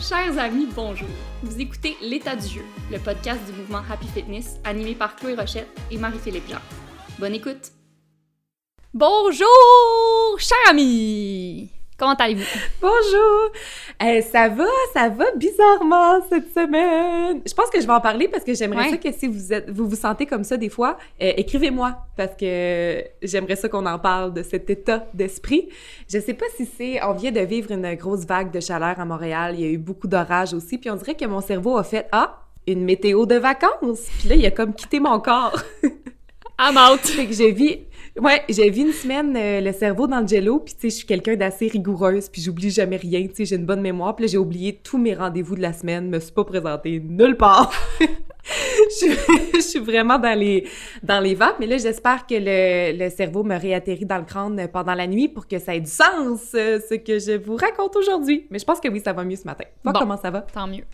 Chers amis, bonjour. Vous écoutez L'état du jeu, le podcast du mouvement Happy Fitness animé par Chloé Rochette et Marie-Philippe Jean. Bonne écoute. Bonjour, chers amis. Comment allez-vous? Bonjour! Euh, ça va, ça va bizarrement cette semaine. Je pense que je vais en parler parce que j'aimerais Ouais. ça que si vous êtes, vous vous sentez comme ça des fois, euh, écrivez-moi parce que j'aimerais ça qu'on en parle de cet état d'esprit. Je sais pas si c'est, on vient de vivre une grosse vague de chaleur à Montréal. Il y a eu beaucoup d'orages aussi, puis on dirait que mon cerveau a fait ah une météo de vacances. Puis là, il a comme quitté mon corps. I'm out. Fait que j'ai vu, ouais, j'ai vu une semaine euh, le cerveau dans le jello, puis tu sais, je suis quelqu'un d'assez rigoureuse, puis j'oublie jamais rien, tu sais, j'ai une bonne mémoire, puis là, j'ai oublié tous mes rendez-vous de la semaine, me suis pas présentée nulle part. je, suis- je suis vraiment dans les dans les vapes, mais là, j'espère que le, le cerveau me réatterrit dans le crâne pendant la nuit pour que ça ait du sens, euh, ce que je vous raconte aujourd'hui. Mais je pense que oui, ça va mieux ce matin. Toi, Bon. comment ça va? Tant mieux.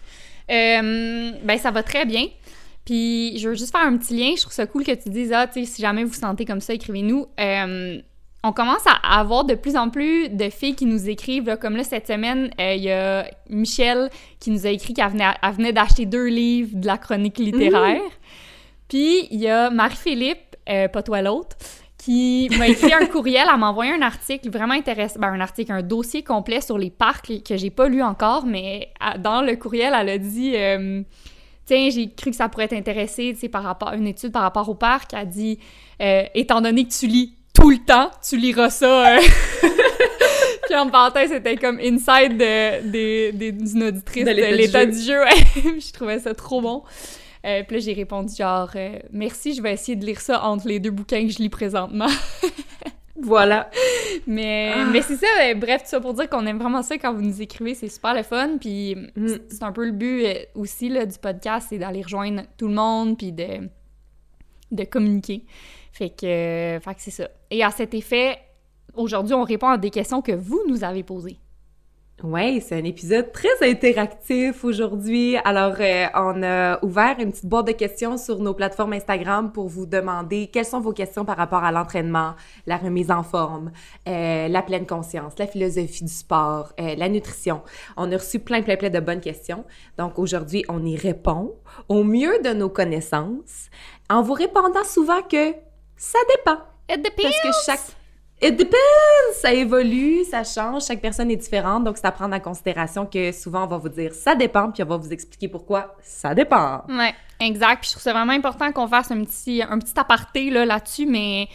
Euh, ben, ça va très bien. Puis, je veux juste faire un petit lien. Je trouve ça cool que tu dises, ah, tu sais, si jamais vous sentez comme ça, écrivez-nous. Euh, on commence à avoir de plus en plus de filles qui nous écrivent. là. comme là, cette semaine, euh, il y a Michelle qui nous a écrit qu'elle venait, venait d'acheter deux livres de la chronique littéraire. Puis, il y a Marie-Philippe, euh, pas toi l'autre, qui m'a écrit un courriel, elle m'a envoyé un article vraiment intéressant, ben, un article, un dossier complet sur les parcs que j'ai pas lu encore, mais dans le courriel, elle a dit euh, Tiens, j'ai cru que ça pourrait t'intéresser, tu sais, par rapport à une étude par rapport au parc. A dit euh, Étant donné que tu lis tout le temps, tu liras ça. euh. Puis en parenthèse, c'était comme inside de, d'une auditrice De l'état du jeu. je trouvais ça trop bon. Euh, puis là, j'ai répondu genre euh, Merci, je vais essayer de lire ça entre les deux bouquins que je lis présentement. Voilà. Mais, Ah. mais c'est ça, euh, bref, tout ça pour dire qu'on aime vraiment ça quand vous nous écrivez, c'est super le fun. Puis Mm. c'est- un peu le but euh, aussi là, du podcast, c'est d'aller rejoindre tout le monde puis de, de communiquer. Fait que, euh, fait que c'est ça. Et à cet effet, aujourd'hui, on répond à des questions que vous nous avez posées. Ouais, c'est un épisode très interactif aujourd'hui. Alors, euh, on a ouvert une petite boîte de questions sur nos plateformes Instagram pour vous demander quelles sont vos questions par rapport à l'entraînement, la remise en forme, euh, la pleine conscience, la philosophie du sport, euh, la nutrition. On a reçu plein, plein, plein de bonnes questions. Donc, aujourd'hui, on y répond au mieux de nos connaissances en vous répondant souvent que ça dépend. It depends! Parce que chaque. It depends! Ça évolue, ça change, chaque personne est différente, donc c'est à prendre en considération que souvent on va vous dire ça dépend, puis on va vous expliquer pourquoi ça dépend. Ouais, exact. Puis je trouve ça vraiment important qu'on fasse un petit, un petit aparté là, là-dessus, mais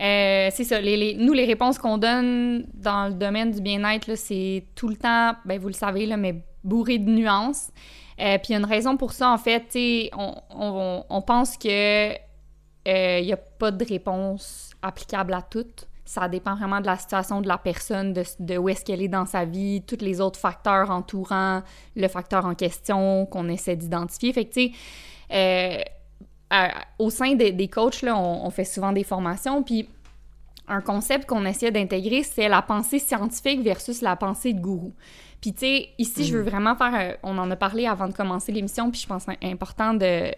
euh, c'est ça. Nous, les réponses qu'on donne dans le domaine du bien-être, c'est tout le temps, ben vous le savez, là, mais bourré de nuances. Euh, puis il y a une raison pour ça, en fait. On, on, pense que euh, il n'y a pas de réponse applicable à toutes. Ça dépend vraiment de la situation de la personne, de, de où est-ce qu'elle est dans sa vie, tous les autres facteurs entourant le facteur en question qu'on essaie d'identifier. Fait que, tu sais, euh, au sein des, des coachs, là, on, on fait souvent des formations, puis un concept qu'on essaie d'intégrer, c'est la pensée scientifique versus la pensée de gourou. Puis, tu sais, ici, je veux vraiment faire... un- on en a parlé avant de commencer l'émission, puis je pense que c'est important de,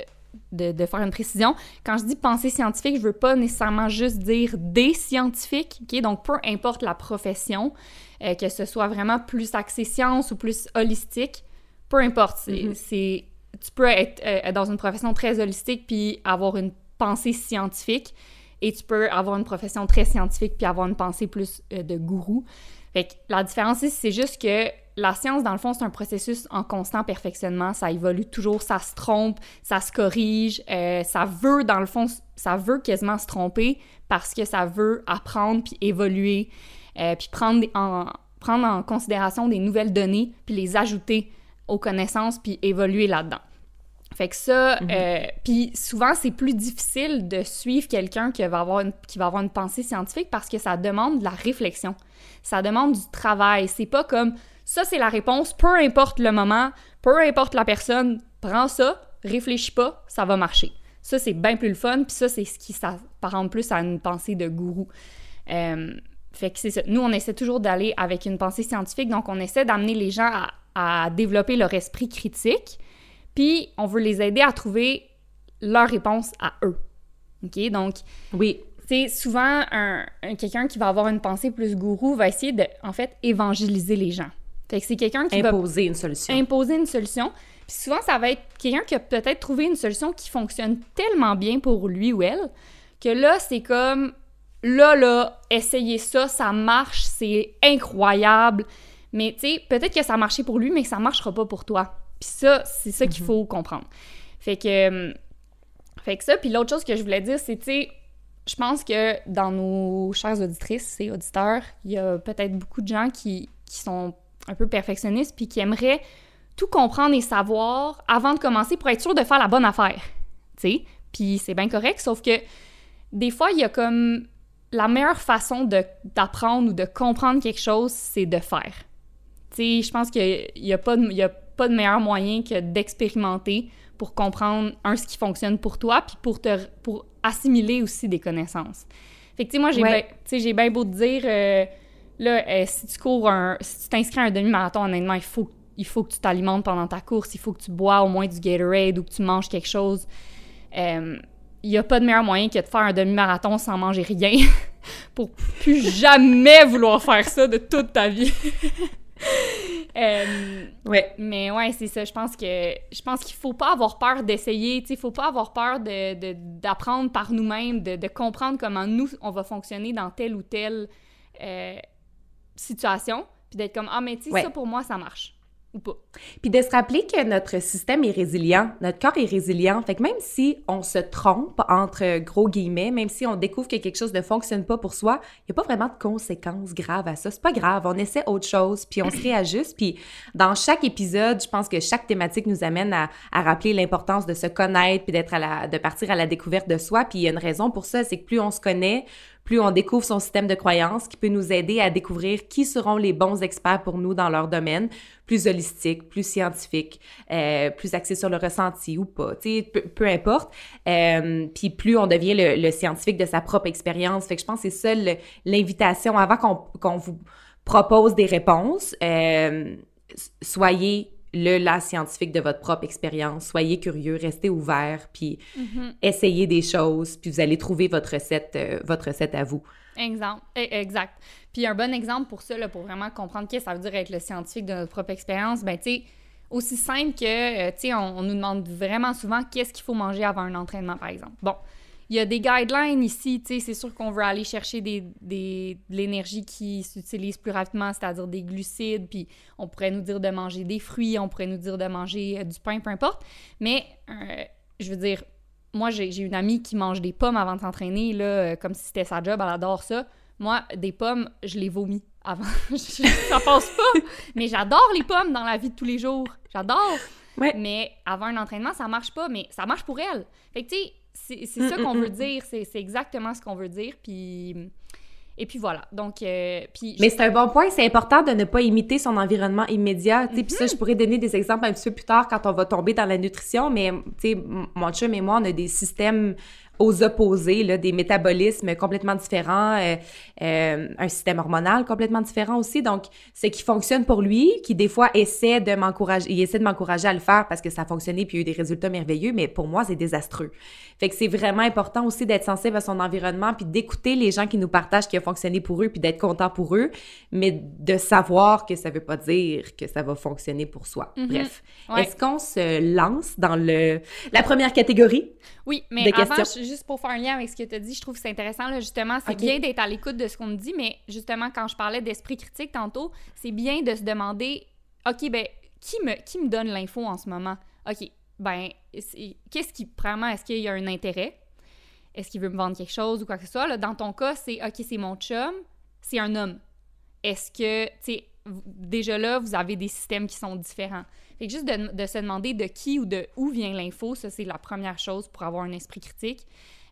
de, de faire une précision. Quand je dis pensée scientifique, je veux pas nécessairement juste dire des scientifiques, OK? Donc, peu importe la profession, euh, que ce soit vraiment plus axé science ou plus holistique, peu importe. c'est- Mhm. c'est tu peux être euh, dans une profession très holistique puis avoir une pensée scientifique et tu peux avoir une profession très scientifique puis avoir une pensée plus euh, de gourou. Fait que la différence c'est juste que la science, dans le fond, c'est un processus en constant perfectionnement. Ça évolue toujours, ça se trompe, ça se corrige. euh, ça veut, dans le fond, ça veut quasiment se tromper parce que ça veut apprendre puis évoluer, euh, puis prendre des- en, prendre en considération des nouvelles données puis les ajouter aux connaissances puis évoluer là-dedans. Fait que ça, euh, puis souvent c'est plus difficile de suivre quelqu'un qui va avoir une, qui va avoir une pensée scientifique parce que ça demande de la réflexion, ça demande du travail. C'est pas comme ça c'est la réponse, peu importe le moment, peu importe la personne, prends ça, réfléchis pas, ça va marcher. Ça c'est bien plus le fun, puis ça c'est ce qui s'apparente plus à une pensée de gourou. Euh, fait que c'est ça. Nous, on essaie toujours d'aller avec une pensée scientifique, donc on essaie d'amener les gens à, à développer leur esprit critique, puis on veut les aider à trouver leur réponse à eux. OK? Donc, Oui. c'est souvent un, un- quelqu'un qui va avoir une pensée plus gourou va essayer de, en fait, évangéliser les gens. Fait que c'est quelqu'un qui imposer une solution. Imposer une solution. Puis souvent, ça va être quelqu'un qui a peut-être trouvé une solution qui fonctionne tellement bien pour lui ou elle que là, c'est comme là, là, essayez ça, ça marche, c'est incroyable. Mais tu sais, peut-être que ça a marché pour lui, mais que ça marchera pas pour toi. Puis ça, c'est ça qu'il mhm. faut comprendre. Fait que, fait que ça, puis l'autre chose que je voulais dire, c'est, tu sais, je pense que dans nos chères auditrices et auditeurs, il y a peut-être beaucoup de gens qui, qui sont un peu perfectionnistes puis qui aimeraient tout comprendre et savoir avant de commencer pour être sûr de faire la bonne affaire. Tu sais? Puis c'est bien correct, sauf que des fois, il y a comme la meilleure façon d'apprendre ou de comprendre quelque chose, c'est de faire. Tu sais, je pense qu'il n'y a, pas de, a pas de meilleur moyen que d'expérimenter pour comprendre, un, ce qui fonctionne pour toi, puis pour, te, pour assimiler aussi des connaissances. Fait que, tu sais, moi, j'ai bien beau te dire, euh, là, euh, si tu cours un, si tu t'inscris à un demi-marathon, honnêtement, il faut, il faut que tu t'alimentes pendant ta course, il faut que tu bois au moins du Gatorade ou que tu manges quelque chose. Euh, il n'y a pas de meilleur moyen que de faire un demi-marathon sans manger rien pour plus jamais vouloir faire ça de toute ta vie. euh, ouais. Mais ouais, c'est ça. Je pense que je pense qu'il faut pas avoir peur d'essayer. Il faut pas avoir peur d'apprendre de, par nous-mêmes, de, de, comprendre comment nous, on va fonctionner dans telle ou telle euh, situation. Puis d'être comme, ah, mais tu sais, ça pour moi, ça marche. Puis de se rappeler que notre système est résilient, notre corps est résilient. Fait que même si on se trompe, entre gros guillemets, même si on découvre que quelque chose ne fonctionne pas pour soi, il n'y a pas vraiment de conséquences graves à ça. C'est pas grave, on essaie autre chose, puis on se réajuste. Puis dans chaque épisode, je pense que chaque thématique nous amène à, à rappeler l'importance de se connaître, puis d'être à la, de partir à la découverte de soi. Puis il y a une raison pour ça, c'est que plus on se connaît, plus on découvre son système de croyances qui peut nous aider à découvrir qui seront les bons experts pour nous dans leur domaine, plus holistique, plus scientifique, euh, plus axé sur le ressenti ou pas, sais, peu, importe. Euh, puis plus on devient le, scientifique de sa propre expérience. Fait que je pense que c'est ça l'invitation avant qu'on vous propose des réponses. Euh, soyez le la scientifique de votre propre expérience. Soyez curieux, restez ouvert, puis mm-hmm. essayez des choses, puis vous allez trouver votre recette, euh, votre recette à vous. Exemple. Eh, exact. Puis un bon exemple pour ça, là, pour vraiment comprendre qu'est-ce que ça veut dire être le scientifique de notre propre expérience, ben tu sais, aussi simple que, euh, tu sais, on, on, nous demande vraiment souvent qu'est-ce qu'il faut manger avant un entraînement, par exemple. Bon, il y a des guidelines ici, tu sais, c'est sûr qu'on veut aller chercher des, des de l'énergie qui s'utilise plus rapidement, c'est-à-dire des glucides, puis on pourrait nous dire de manger des fruits, on pourrait nous dire de manger euh, du pain, peu importe. Mais, euh, je veux dire, moi, j'ai une amie qui mange des pommes avant de s'entraîner, là, euh, comme si c'était sa job, elle adore ça. Moi, des pommes, je les vomis avant. ça passe pas! Mais j'adore les pommes dans la vie de tous les jours. J'adore! Ouais. Mais avant un entraînement, ça marche pas, mais ça marche pour elle. Fait que, tu sais, c'est ça qu'on veut dire, c'est exactement ce qu'on veut dire, puis... Et puis voilà. Donc, euh, puis Mais c'est un bon point. C'est important de ne pas imiter son environnement immédiat. Puis ça, je pourrais donner des exemples un petit peu plus tard quand on va tomber dans la nutrition. Mais, tu sais, mon chum et moi, on a des systèmes aux opposés, là, des métabolismes complètement différents, euh, euh, un système hormonal complètement différent aussi. Donc, ce qui fonctionne pour lui, qui des fois essaie de m'encourager, il essaie de m'encourager à le faire parce que ça a fonctionné puis il y a eu des résultats merveilleux, mais pour moi, c'est désastreux. Fait que c'est vraiment important aussi d'être sensible à son environnement puis d'écouter les gens qui nous partagent ce qui a fonctionné pour eux puis d'être content pour eux, mais de savoir que ça veut pas dire que ça va fonctionner pour soi. Mm-hmm. Bref. Est-ce qu'on se lance dans le, la première catégorie? Oui, mais avant, juste pour faire un lien avec ce que tu as dit, je trouve que c'est intéressant, là, justement, c'est bien d'être à l'écoute de ce qu'on me dit, mais justement, quand je parlais d'esprit critique tantôt, c'est bien de se demander, OK, ben, qui me, qui me donne l'info en ce moment? OK, ben, qu'est-ce qui, vraiment, est-ce qu'il y a un intérêt? Est-ce qu'il veut me vendre quelque chose ou quoi que ce soit? Là, dans ton cas, c'est, OK, c'est mon chum, c'est un homme. Est-ce que, tu sais, déjà là, vous avez des systèmes qui sont différents. Fait que juste de, se demander de qui ou de où vient l'info, ça, c'est la première chose pour avoir un esprit critique.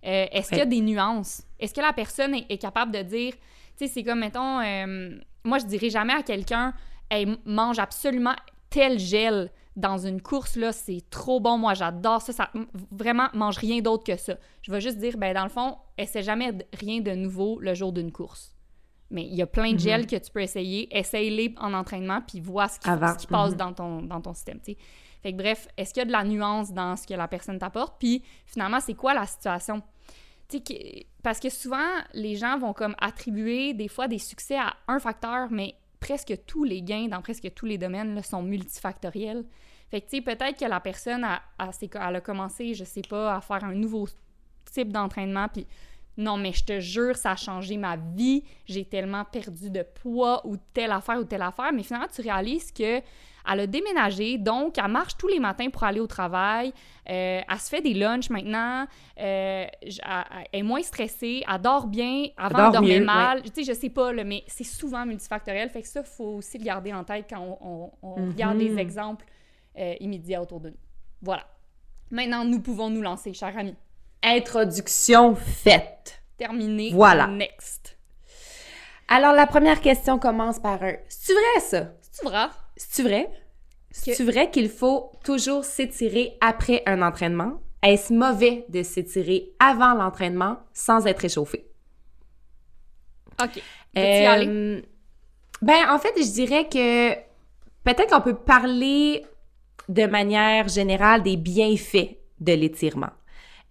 Euh, est-ce qu'il y a des nuances? Est-ce que la personne est, capable de dire, tu sais, c'est comme, mettons, euh, moi, je dirais jamais à quelqu'un, elle mange absolument tel gel dans une course, là, c'est trop bon, moi, j'adore ça, ça, vraiment, mange rien d'autre que ça. Je vais juste dire, ben dans le fond, essaie jamais rien de nouveau le jour d'une course. Mais il y a plein de gels mhm. que tu peux essayer. Essaye-les en entraînement, puis vois ce qui, qui passe mhm. dans, ton, dans ton système. Fait que bref, est-ce qu'il y a de la nuance dans ce que la personne t'apporte? Puis finalement, c'est quoi la situation? parce que souvent, les gens vont comme attribuer des fois des succès à un facteur, mais presque tous les gains dans presque tous les domaines là, sont multifactoriels. Fait que, tu sais, peut-être que la personne, a, a, elle a commencé, je sais pas, à faire un nouveau type d'entraînement, puis non, mais je te jure, ça a changé ma vie. J'ai tellement perdu de poids ou telle affaire ou telle affaire. Mais finalement, tu réalises que elle a déménagé, donc elle marche tous les matins pour aller au travail. Euh, elle se fait des lunchs maintenant. Euh, elle, est moins stressée. Elle dort bien. Avant, elle dormait mal. Tu sais, je sais pas, mais c'est souvent multifactoriel. Fait que ça, il faut aussi le garder en tête quand on, regarde des mhm. exemples euh, immédiats autour de nous. Voilà. Maintenant, nous pouvons nous lancer, chers amis. Introduction faite. Terminé. Voilà. Next. Alors, la première question commence par un C'est vrai ça? C'est vrai? C'est vrai? C'est vrai qu'il faut toujours s'étirer après un entraînement? Est-ce mauvais de s'étirer avant l'entraînement sans être échauffé? OK. Euh, ben, en fait, je dirais que peut-être qu'on peut parler de manière générale des bienfaits de l'étirement.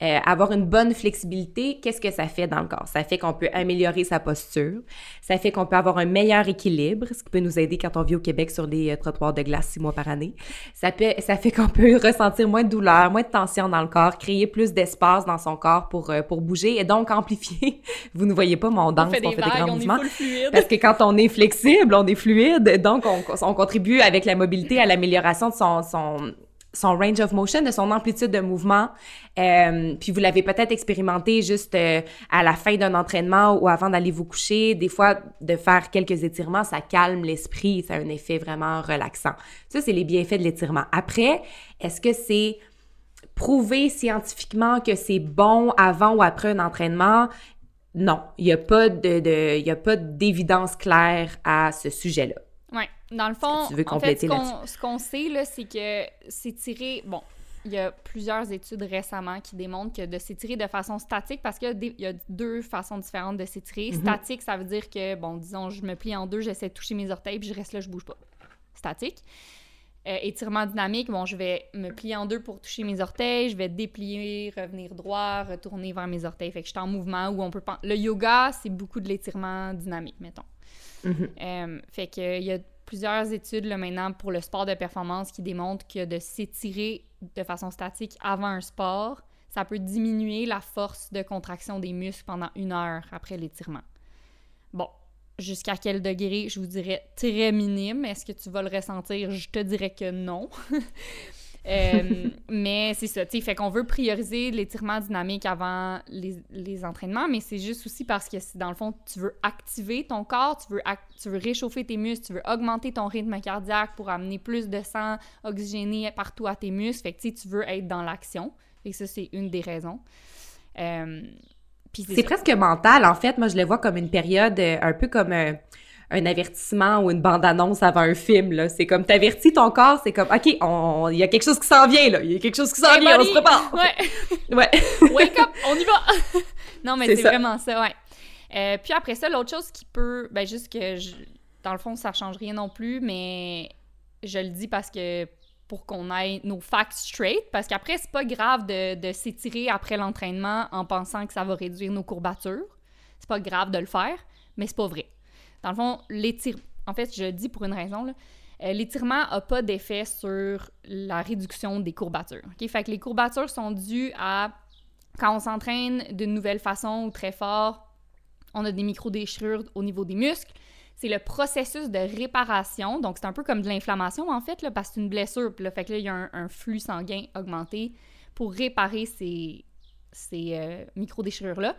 Euh, avoir une bonne flexibilité, qu'est-ce que ça fait dans le corps? Ça fait qu'on peut améliorer sa posture, ça fait qu'on peut avoir un meilleur équilibre, ce qui peut nous aider quand on vit au Québec sur des euh, trottoirs de glace six mois par année. Ça, peut, ça fait qu'on peut ressentir moins de douleur, moins de tension dans le corps, créer plus d'espace dans son corps pour, euh, pour bouger et donc amplifier. Vous ne voyez pas mon danse, on fait, des, grands mouvements. Parce que quand on est flexible, on est fluide, donc on, on contribue avec la mobilité à l'amélioration de son, son son range of motion, de son amplitude de mouvement. Euh, puis vous l'avez peut-être expérimenté juste euh, à la fin d'un entraînement ou avant d'aller vous coucher. Des fois, de faire quelques étirements, ça calme l'esprit, ça a un effet vraiment relaxant. Ça, c'est les bienfaits de l'étirement. Après, est-ce que c'est prouvé scientifiquement que c'est bon avant ou après un entraînement? Non, il n'y a pas de, de d'évidence claire à ce sujet-là. Dans le fond, en fait, ce qu'on sait, là, c'est que s'étirer... Bon, il y a plusieurs études récemment qui démontrent que de s'étirer de façon statique, parce qu'il y, a deux façons différentes de s'étirer. Mm-hmm. Statique, ça veut dire que, bon, disons, je me plie en deux, j'essaie de toucher mes orteils, puis je reste là, je bouge pas. Statique. Euh, étirement dynamique, bon, je vais me plier en deux pour toucher mes orteils, je vais déplier, revenir droit, retourner vers mes orteils. Fait que je suis en mouvement où on peut... Le yoga, c'est beaucoup de l'étirement dynamique, mettons. Mm-hmm. Euh, fait que il y a plusieurs études là, maintenant pour le sport de performance qui démontrent que de s'étirer de façon statique avant un sport, ça peut diminuer la force de contraction des muscles pendant une heure après l'étirement. Bon, jusqu'à quel degré, je vous dirais très minime. Est-ce que tu vas le ressentir? Je te dirais que non. Euh, mais c'est ça, tu sais, fait qu'on veut prioriser l'étirement dynamique avant les, entraînements, mais c'est juste aussi parce que dans le fond, tu veux activer ton corps, tu veux, tu veux réchauffer tes muscles, tu veux augmenter ton rythme cardiaque pour amener plus de sang oxygéné partout à tes muscles. Fait que tu veux être dans l'action. Et ça, c'est une des raisons. Euh, c'est presque mental, en fait. Moi, je le vois comme une période euh, un peu comme un avertissement ou une bande-annonce avant un film. Là. C'est comme, t'avertis ton corps, c'est comme, OK, il y a quelque chose qui s'en vient, là. Il y a quelque chose qui s'en vient, on se prépare. Ouais. ouais. Wake up, on y va. non, mais c'est vraiment ça, ouais. Euh, puis après ça, l'autre chose qui peut, ben juste que, dans le fond, ça change rien non plus, mais je le dis parce que pour qu'on ait nos facts straight, parce qu'après, c'est pas grave de, de s'étirer après l'entraînement en pensant que ça va réduire nos courbatures. C'est pas grave de le faire, mais c'est pas vrai. Dans le fond, l'étirement, en fait, je dis pour une raison, euh, l'étirement n'a pas d'effet sur la réduction des courbatures. Fait que les courbatures sont dues à quand on s'entraîne d'une nouvelle façon ou très fort, on a des micro-déchirures au niveau des muscles. C'est le processus de réparation. Donc, c'est un peu comme de l'inflammation, en fait, là, parce que c'est une blessure. Puis là, fait que là, il y a un, flux sanguin augmenté pour réparer ces, ces euh, micro-déchirures-là.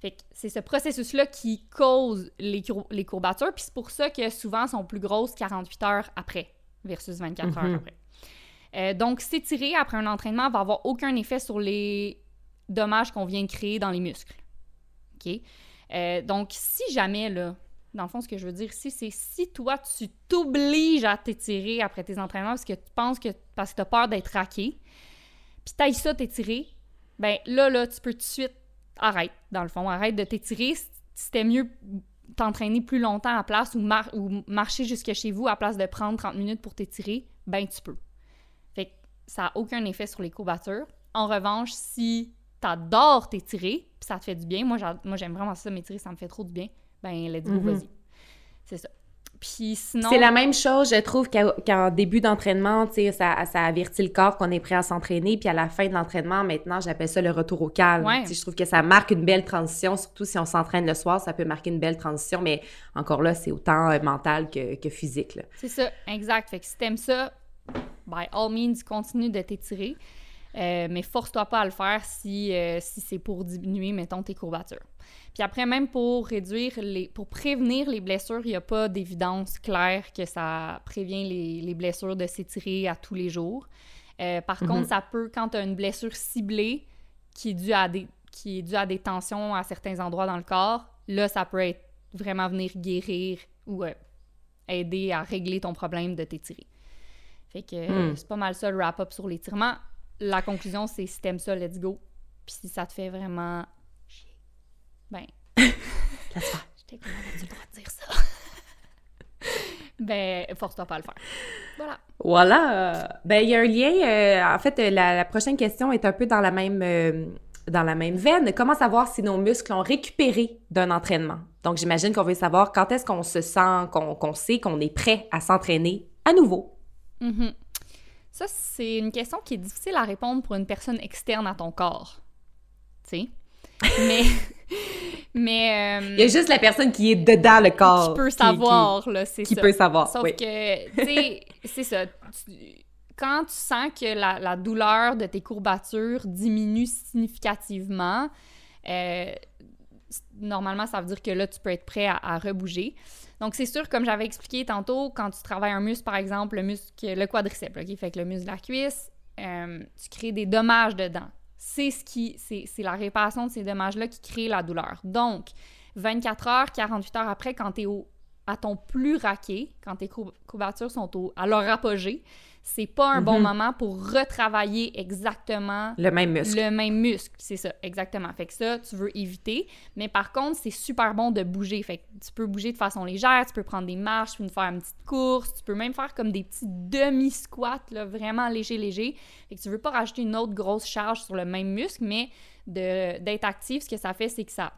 Fait que c'est ce processus-là qui cause les, les courbatures, puis c'est pour ça que souvent sont plus grosses 48 heures après versus 24 heures mhm. après. Euh, donc, s'étirer après un entraînement va avoir aucun effet sur les dommages qu'on vient de créer dans les muscles. OK? Euh, donc, si jamais, là, dans le fond, ce que je veux dire ici, c'est si toi, tu t'obliges à t'étirer après tes entraînements parce que tu penses que, parce que tu as peur d'être raqué, puis tu ça t'étirer, ben là, là, tu peux tout de suite arrête, dans le fond, arrête de t'étirer. C'était mieux t'entraîner plus longtemps à place ou, ou marcher jusque chez vous à place de prendre 30 minutes pour t'étirer, ben tu peux. Fait que ça n'a aucun effet sur les courbatures. En revanche, si t'adores t'étirer, puis ça te fait du bien, moi, j'aime vraiment ça, m'étirer, ça me fait trop du bien, ben let's go, mm-hmm. vas-y. C'est ça. Puis sinon... C'est la même chose, je trouve, qu'en début d'entraînement, tu sais, ça, ça avertit le corps qu'on est prêt à s'entraîner. Puis à la fin de l'entraînement, maintenant, j'appelle ça le retour au calme. Ouais. Je trouve que ça marque une belle transition, surtout si on s'entraîne le soir, ça peut marquer une belle transition. Mais encore là, c'est autant euh, mental que, que physique. C'est ça, exact. Fait que si t'aimes ça, by all means, continue de t'étirer. Euh, mais force-toi pas à le faire si, euh, si c'est pour diminuer, mettons, tes courbatures. Puis après, même pour réduire les... pour prévenir les blessures, il n'y a pas d'évidence claire que ça prévient les, les blessures de s'étirer à tous les jours. Euh, par contre, ça peut, quand tu as une blessure ciblée qui est due à des qui est due à des tensions à certains endroits dans le corps, là, ça peut être vraiment venir guérir ou euh, aider à régler ton problème de t'étirer. Fait que euh, Hmm. c'est pas mal ça le wrap-up sur l'étirement. La conclusion, c'est si t'aimes ça, let's go. Puis si ça te fait vraiment ben, j'étais comment as-tu le droit de dire ça? ben, force-toi pas à le faire. Voilà. Voilà. Ben, il y a un lien. euh, en fait, euh, la, la prochaine question est un peu dans la même euh, dans la même veine. Comment savoir si nos muscles ont récupéré d'un entraînement? Donc, j'imagine qu'on veut savoir quand est-ce qu'on se sent, qu'on sait qu'on est prêt à s'entraîner à nouveau. Mhm. Ça, c'est une question qui est difficile à répondre pour une personne externe à ton corps. Tu sais? Mais. mais. euh, Il y a juste la personne qui est dedans le corps. qui peut savoir, là, c'est Qui, qui ça. peut savoir. Sauf oui. que, tu sais, c'est ça. Tu- quand tu sens que la, la douleur de tes courbatures diminue significativement, euh, normalement, ça veut dire que là, tu peux être prêt à, à rebouger. Donc, c'est sûr, comme j'avais expliqué tantôt, quand tu travailles un muscle, par exemple, le muscle, le quadriceps, OK? Fait que le muscle de la cuisse, euh, tu crées des dommages dedans. C'est ce qui, c'est la réparation de ces dommages-là qui crée la douleur. Donc, 24 heures, 48 heures après, quand tu es au, à ton plus raqué, quand tes courbatures sont au, à leur apogée, c'est pas un bon Mhm. moment pour retravailler exactement Le même muscle. le même muscle, c'est ça, exactement. Fait que ça, tu veux éviter. Mais par contre, c'est super bon de bouger. Fait que tu peux bouger de façon légère, tu peux prendre des marches, tu peux faire une petite course, tu peux même faire comme des petits demi-squats, là, vraiment léger, léger. Fait que tu veux pas rajouter une autre grosse charge sur le même muscle, mais de- d'être actif, ce que ça fait, c'est que ça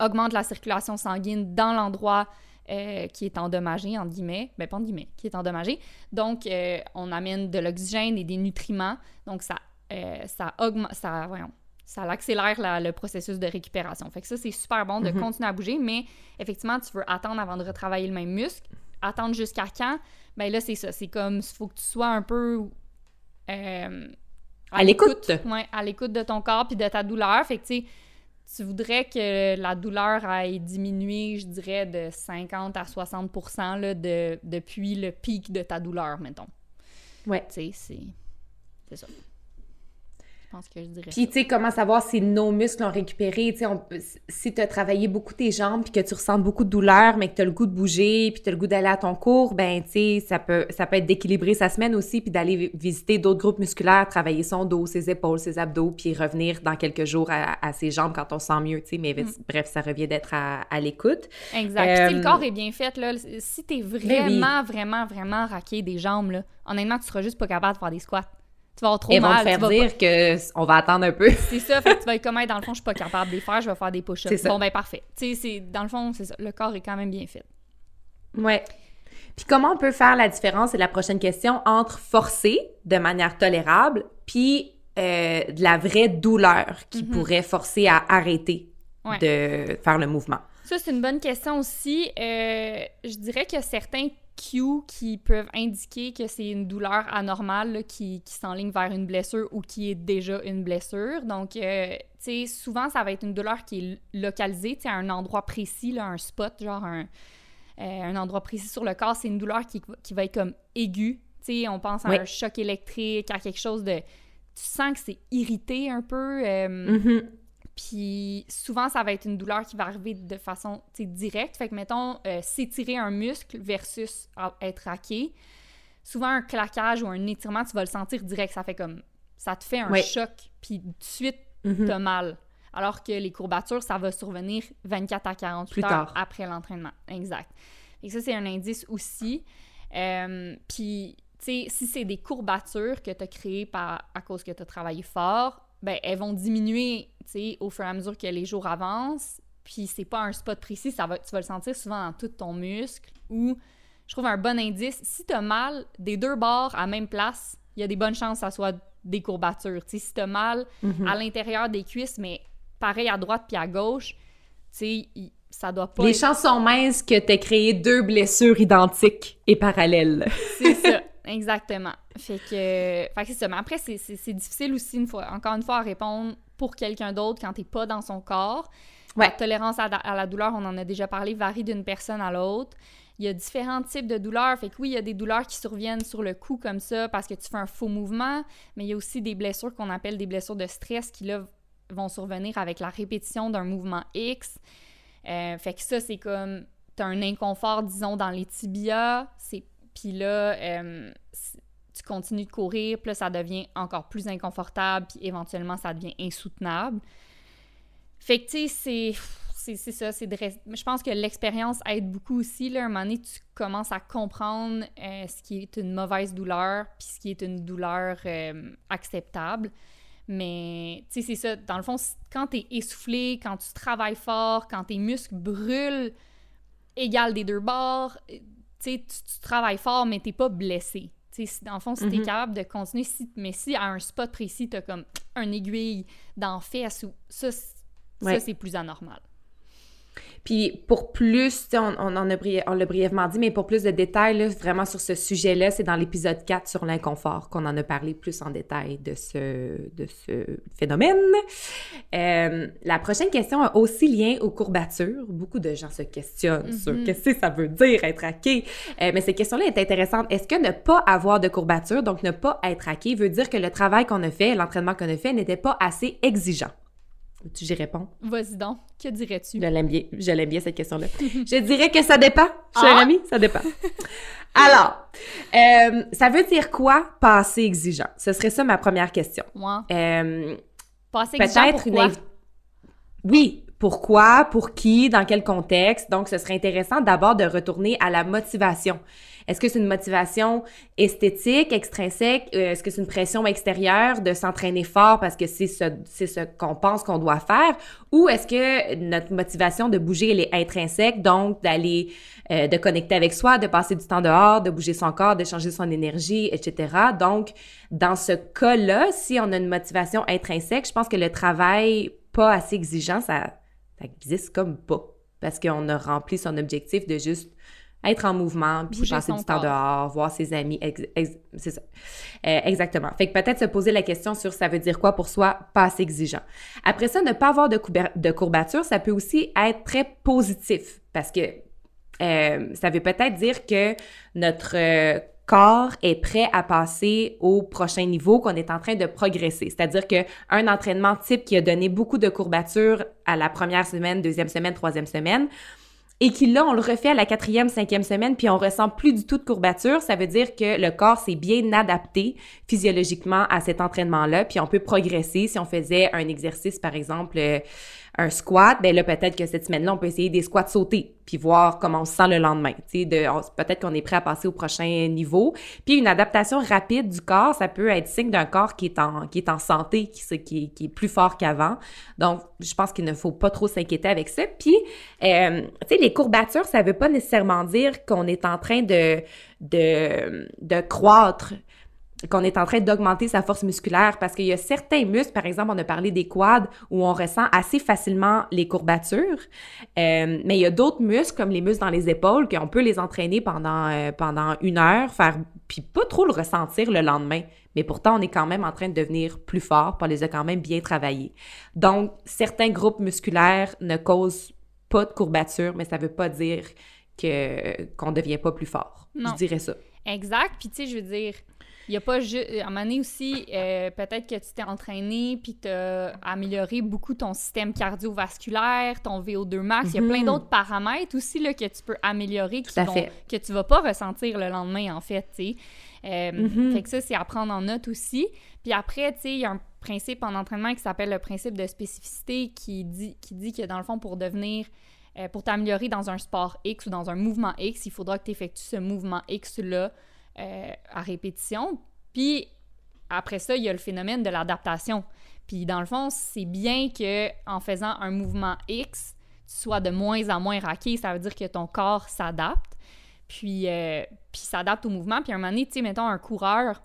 augmente la circulation sanguine dans l'endroit euh, qui est endommagé, entre guillemets, ben pas entre guillemets, qui est endommagé. Donc, euh, on amène de l'oxygène et des nutriments. Donc, ça, euh, ça augmente, ça, voyons, ça accélère la- le processus de récupération. Fait que ça, c'est super bon de Mhm. continuer à bouger, mais effectivement, tu veux attendre avant de retravailler le même muscle. Attendre jusqu'à quand? Ben là, c'est ça. C'est comme, il faut que tu sois un peu... À l'écoute. Ouais, à l'écoute de ton corps puis de ta douleur. Fait que, tu sais, tu voudrais que la douleur aille diminuer, je dirais, de 50 à 60 là, de, depuis le pic de ta douleur, mettons. Ouais. Tu sais, c'est... C'est ça. Pense que je dirais Puis, tu sais, comment savoir si nos muscles ont récupéré? Tu sais, on si tu as travaillé beaucoup tes jambes, puis que tu ressens beaucoup de douleur, mais que tu as le goût de bouger, puis tu as le goût d'aller à ton cours, ben, tu sais, ça peut, ça peut être d'équilibrer sa semaine aussi, puis d'aller vi- visiter d'autres groupes musculaires, travailler son dos, ses épaules, ses abdos, puis revenir dans quelques jours à, à ses jambes quand on se sent mieux, tu sais. Mais bref, ça revient d'être à, à l'écoute. Exact. Puis, tu Euh, le corps est bien fait, là. Si t'es vraiment, vraiment, vraiment raqué des jambes, là, honnêtement, tu seras juste pas capable de faire des squats. Vas avoir trop Elles vont mal. te faire pas- dire que on va attendre un peu. C'est ça, fait que tu vas être comme, dans le fond, je suis pas capable de les faire, je vais faire des C'est push-ups. ça. Bon, ben parfait. Tu sais, dans le fond, c'est ça. Le corps est quand même bien fait. Ouais. Puis comment on peut faire la différence, c'est la prochaine question, entre forcer de manière tolérable, puis euh, de la vraie douleur qui Mhm. pourrait forcer à arrêter Ouais. de faire le mouvement? Ça, c'est une bonne question aussi. Euh, je dirais a certains cues qui peuvent indiquer que c'est une douleur anormale là, qui, qui s'enligne vers une blessure ou qui est déjà une blessure. Donc, euh, tu sais, souvent, ça va être une douleur qui est localisée, tu sais, à un endroit précis, là, un spot, genre un, euh, un endroit précis sur le corps. C'est une douleur qui, qui va être comme aiguë. Tu sais, on pense à Oui. un choc électrique, à quelque chose de... Tu sens que c'est irrité un peu. euh, Mhm. Puis souvent, ça va être une douleur qui va arriver de façon directe. Fait que, mettons, euh, s'étirer un muscle versus être raqué. Souvent, un claquage ou un étirement, tu vas le sentir direct. Ça fait comme. Ça te fait un choc, puis tout de suite, Mhm. t'as mal. Alors que les courbatures, ça va survenir 24 à 48 Plus heures tard. après l'entraînement. Exact. Et ça, c'est un indice aussi. Euh, puis, tu sais, si c'est des courbatures que tu as créées par, à cause que tu as travaillé fort, ben, elles vont diminuer, au fur et à mesure que les jours avancent. Puis, c'est pas un spot précis, ça va, tu vas le sentir souvent dans tout ton muscle ou je trouve un bon indice. Si tu as mal des deux bords à même place, il y a des bonnes chances que ça soit des courbatures. sais, si tu as mal Mhm. à l'intérieur des cuisses, mais pareil à droite puis à gauche, tu sais, ça doit pas Les être- chances sont minces que tu créé deux blessures identiques et parallèles. C'est ça, exactement. Fait que, fait que c'est ça. Mais après, c'est- c'est c'est difficile aussi, une fois, encore une fois, à répondre pour quelqu'un d'autre quand t'es pas dans son corps. Ouais. La tolérance à, à la douleur, on en a déjà parlé, varie d'une personne à l'autre. Il y a différents types de douleurs. Fait que oui, il y a des douleurs qui surviennent sur le coup comme ça parce que tu fais un faux mouvement, mais il y a aussi des blessures qu'on appelle des blessures de stress qui, là, vont survenir avec la répétition d'un mouvement X. Euh, fait que ça, c'est comme, t'as un inconfort, disons, dans les tibias. Puis là, euh, tu continues de courir, puis là, ça devient encore plus inconfortable, puis éventuellement, ça devient insoutenable. Fait que, tu sais, c'est... Ça, c'est de Je pense que l'expérience aide beaucoup aussi. Là, un moment donné, tu commences à comprendre euh, ce qui est une mauvaise douleur, puis ce qui est une douleur euh, acceptable. Mais, tu sais, c'est ça. Dans le fond, quand t'es essoufflé, quand tu travailles fort, quand tes muscles brûlent égal des deux bords, tu, tu travailles fort, mais t'es pas blessé. Tu sais, si- dans le fond, si t'es Mhm. capable de continuer, si, mais si à un spot précis, t'as comme un aiguille dans la fesse, ou ça, Ouais. ça c'est plus anormal. Puis pour plus, on, on en a bri- on l'a brièvement dit, mais pour plus de détails là, vraiment sur ce sujet-là, c'est dans l'épisode 4 sur l'inconfort qu'on en a parlé plus en détail de ce, de ce phénomène. Euh, la prochaine question a aussi lien aux courbatures. Beaucoup de gens se questionnent sur Mhm. qu'est-ce que ça veut dire être hacké. Euh, mais cette question-là est intéressante. Est-ce que ne pas avoir de courbatures, donc ne pas être hacké, veut dire que le travail qu'on a fait, l'entraînement qu'on a fait n'était pas assez exigeant? Tu j'y réponds? Vas-y donc, que dirais-tu? Je l'aime bien. Je l'aime bien, cette question-là. je dirais que ça dépend, cher Ah! ami, ça dépend. Alors, euh, ça veut dire quoi, pas assez exigeant? Ce serait ça ma première question. Moi, Euh, pas assez exigeant, une... pourquoi? inv- Oui, pourquoi, pour qui, dans quel contexte? Donc, ce serait intéressant d'abord de retourner à la motivation. Est-ce que c'est une motivation esthétique, extrinsèque? Euh, Est-ce que c'est une pression extérieure de s'entraîner fort parce que c'est ce, ce qu'on pense qu'on doit faire? Ou est-ce que notre motivation de bouger, elle est intrinsèque, donc d'aller, euh, de connecter avec soi, de passer du temps dehors, de bouger son corps, de changer son énergie, etc. Donc, dans ce cas-là, si on a une motivation intrinsèque, je pense que le travail pas assez exigeant, ça, ça existe comme pas. Parce qu'on a rempli son objectif de juste être en mouvement, puis Bouger passer du temps corps. dehors, voir ses amis. ex- ex- c'est ça. Euh, exactement. Fait que peut-être se poser la question sur ça veut dire quoi pour soi, pas assez exigeant. Après ça, ne pas avoir de, de courbature, ça peut aussi être très positif parce que euh, ça veut peut-être dire que notre euh, corps est prêt à passer au prochain niveau, qu'on est en train de progresser. C'est-à-dire que un entraînement type qui a donné beaucoup de courbatures à la première semaine, deuxième semaine, troisième semaine, et qui là, on le refait à la quatrième, cinquième semaine, puis on ressent plus du tout de courbature, ça veut dire que le corps s'est bien adapté physiologiquement à cet entraînement-là, puis on peut progresser. Si on faisait un exercice, par exemple, euh, un squat, ben là, peut-être que cette semaine-là, on peut essayer des squats sautés, puis voir comment on se sent le lendemain. Peut-être qu'on est prêt à passer au prochain niveau. Puis une adaptation rapide du corps, ça peut être signe d'un corps qui est en, qui est en santé, qui, est- plus fort qu'avant. Donc, je pense qu'il ne faut pas trop s'inquiéter avec ça. Puis, euh, tu sais, les courbatures, ça veut pas nécessairement dire qu'on est en train de croître qu'on est en train d'augmenter sa force musculaire parce qu'il y a certains muscles, par exemple, on a parlé des quads où on ressent assez facilement les courbatures, Euh, mais il y a d'autres muscles comme les muscles dans les épaules qu'on peut les entraîner pendant euh, pendant une heure, faire puis pas trop le ressentir le lendemain, mais pourtant on est quand même en train de devenir plus fort, puis on les a quand même bien travaillés. Donc certains groupes musculaires ne causent pas de courbatures, mais ça veut pas dire que qu'on devient pas plus fort. Non. Je dirais ça. Exact. Puis, tu sais, je veux dire, il n'y a pas juste. À un moment donné aussi, euh, peut-être que tu t'es entraîné puis tu as amélioré beaucoup ton système cardiovasculaire, ton VO2 max. Il y a plein Mhm. d'autres paramètres aussi là, que tu peux améliorer qui vont- que tu vas pas ressentir le lendemain, en fait, tu sais. Euh, Mhm. Fait que ça, c'est à prendre en note aussi. Puis après, tu sais, il y a un principe en entraînement qui s'appelle le principe de spécificité qui dit, qui dit que dans le fond, pour devenir euh, pour t'améliorer dans un sport X ou dans un mouvement X, il faudra que tu effectues ce mouvement X-là euh, à répétition. Puis après ça, il y a le phénomène de l'adaptation. Puis dans le fond, c'est bien que en faisant un mouvement X, tu sois de moins en moins raqué. Ça veut dire que ton corps s'adapte. puis, euh, puis s'adapte au mouvement. Puis à un moment donné, tu sais, mettons, un coureur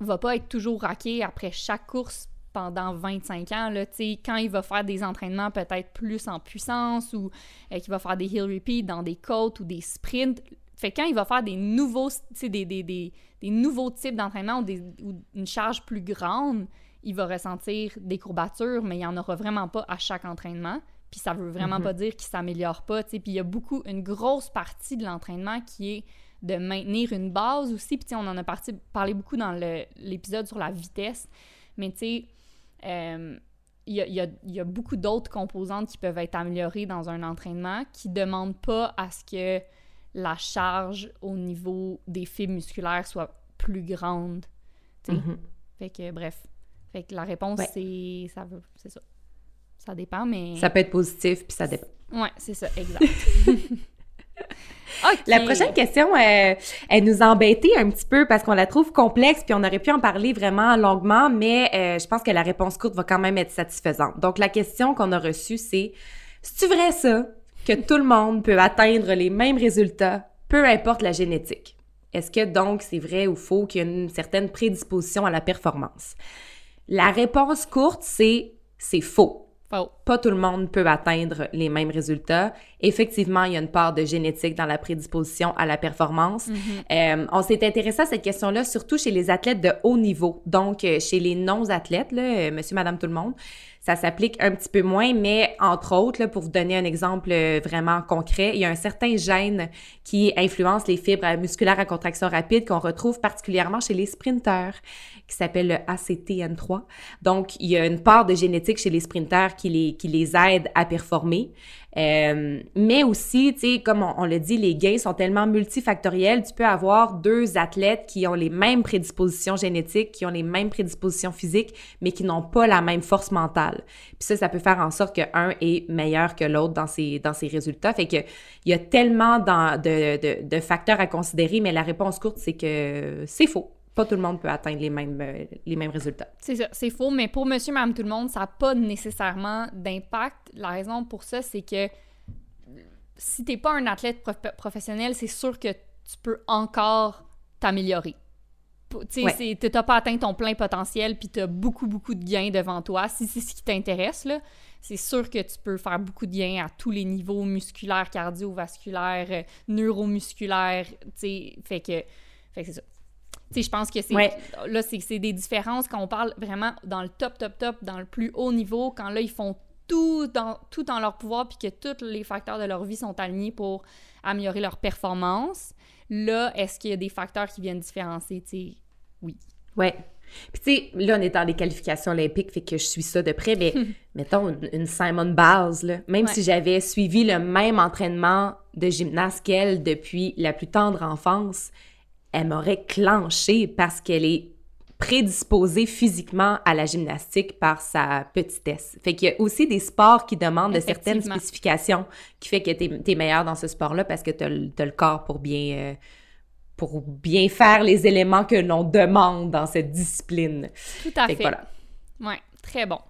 va pas être toujours raqué après chaque course pendant 25 ans, là, quand il va faire des entraînements peut-être plus en puissance ou euh, qu'il va faire des hill repeats dans des côtes ou des sprints, fait quand il va faire des nouveaux, des, des, des, des, nouveaux types d'entraînement ou, ou, une charge plus grande, il va ressentir des courbatures, mais il n'y en aura vraiment pas à chaque entraînement. Puis ça veut vraiment mm-hmm. pas dire qu'il s'améliore pas. Puis il y a beaucoup, une grosse partie de l'entraînement qui est de maintenir une base aussi. Puis on en a parlé beaucoup dans l'épisode sur la vitesse. Mais tu sais, euh, il y, a, y, a, beaucoup d'autres composantes qui peuvent être améliorées dans un entraînement qui ne demandent pas à ce que la charge au niveau des fibres musculaires soit plus grande. Mm-hmm. Fait que, bref. Fait que la réponse, c'est ça c'est ça. Ça dépend, mais... Ça peut être positif, puis ça dépend. Ouais, c'est ça, exact. La prochaine question, euh, elle nous embêtait un petit peu parce qu'on la trouve complexe, puis on aurait pu en parler vraiment longuement, mais euh, je pense que la réponse courte va quand même être satisfaisante. Donc, la question qu'on a reçue, c'est « C'est-tu vrai ça, que tout le monde peut atteindre les mêmes résultats, peu importe la génétique? Est-ce que donc c'est vrai ou faux qu'il y a une certaine prédisposition à la performance? » La réponse courte, c'est « C'est faux. » Pas tout le monde peut atteindre les mêmes résultats. Effectivement, il y a une part de génétique dans la prédisposition à la performance. Mm-hmm. Euh, on s'est intéressé à cette question-là surtout chez les athlètes de haut niveau, donc euh, chez les non-athlètes, euh, monsieur, madame, tout le monde. Ça s'applique un petit peu moins, mais entre autres, là, pour vous donner un exemple vraiment concret, il y a un certain gène qui influence les fibres musculaires à contraction rapide qu'on retrouve particulièrement chez les sprinteurs qui s'appelle le ACTN3. Donc, il y a une part de génétique chez les sprinteurs qui les, qui les aide à performer. Euh, mais aussi, tu sais, comme on, le dit, les gains sont tellement multifactoriels. Tu peux avoir deux athlètes qui ont les mêmes prédispositions génétiques, qui ont les mêmes prédispositions physiques, mais qui n'ont pas la même force mentale. Puis ça, ça peut faire en sorte qu'un est meilleur que l'autre dans ses, dans résultats. Fait que il y a tellement de facteurs à considérer, mais la réponse courte, c'est que c'est faux pas tout le monde peut atteindre les mêmes, euh, les mêmes résultats. C'est ça, c'est faux, mais pour monsieur, madame, tout le monde, ça n'a pas nécessairement d'impact. La raison pour ça, c'est que si t'es pas un athlète professionnel, c'est sûr que tu peux encore t'améliorer. Tu t'as pas atteint ton plein potentiel, puis t'as beaucoup, beaucoup de gains devant toi. Si c'est ce qui t'intéresse, là, c'est sûr que tu peux faire beaucoup de gains à tous les niveaux musculaires, cardiovasculaires, euh, neuromusculaires, tu sais, fait que, fait que c'est ça je pense que c'est là c'est des différences quand on parle vraiment dans le top top top dans le plus haut niveau quand là ils font tout dans tout en leur pouvoir puis que tous les facteurs de leur vie sont alignés pour améliorer leur performance. Là, est-ce qu'il y a des facteurs qui viennent différencier, oui. Ouais. Puis tu sais, là, on est dans les qualifications olympiques, fait que je suis ça de près, mais mettons une, Simon Biles, là, même si j'avais suivi le même entraînement de gymnase qu'elle depuis la plus tendre enfance, elle m'aurait clenché parce qu'elle est prédisposée physiquement à la gymnastique par sa petitesse. Fait qu'il y a aussi des sports qui demandent de certaines spécifications qui fait que tu es, meilleur dans ce sport-là parce que tu as, le corps pour bien, euh, pour bien faire les éléments que l'on demande dans cette discipline. Tout à fait. fait. Voilà. Ouais, très bon.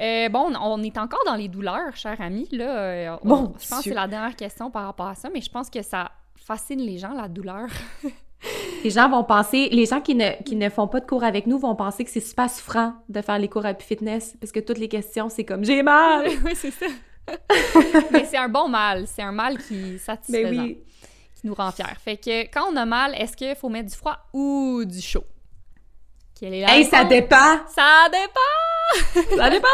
Euh, bon, on est encore dans les douleurs, cher ami. Là, euh, bon, je pense que c'est la dernière question par rapport à ça, mais je pense que ça fascine les gens, la douleur. Les gens vont penser, les gens qui ne, qui ne font pas de cours avec nous vont penser que c'est super souffrant de faire les cours à Fitness parce que toutes les questions, c'est comme j'ai mal. oui, c'est ça. Mais c'est un bon mal. C'est un mal qui satisfait. Ben oui. Qui nous rend fiers. Fait que quand on a mal, est-ce qu'il faut mettre du froid ou du chaud? Quelle est la hey, ça dépend! Ça dépend! Ça dépend!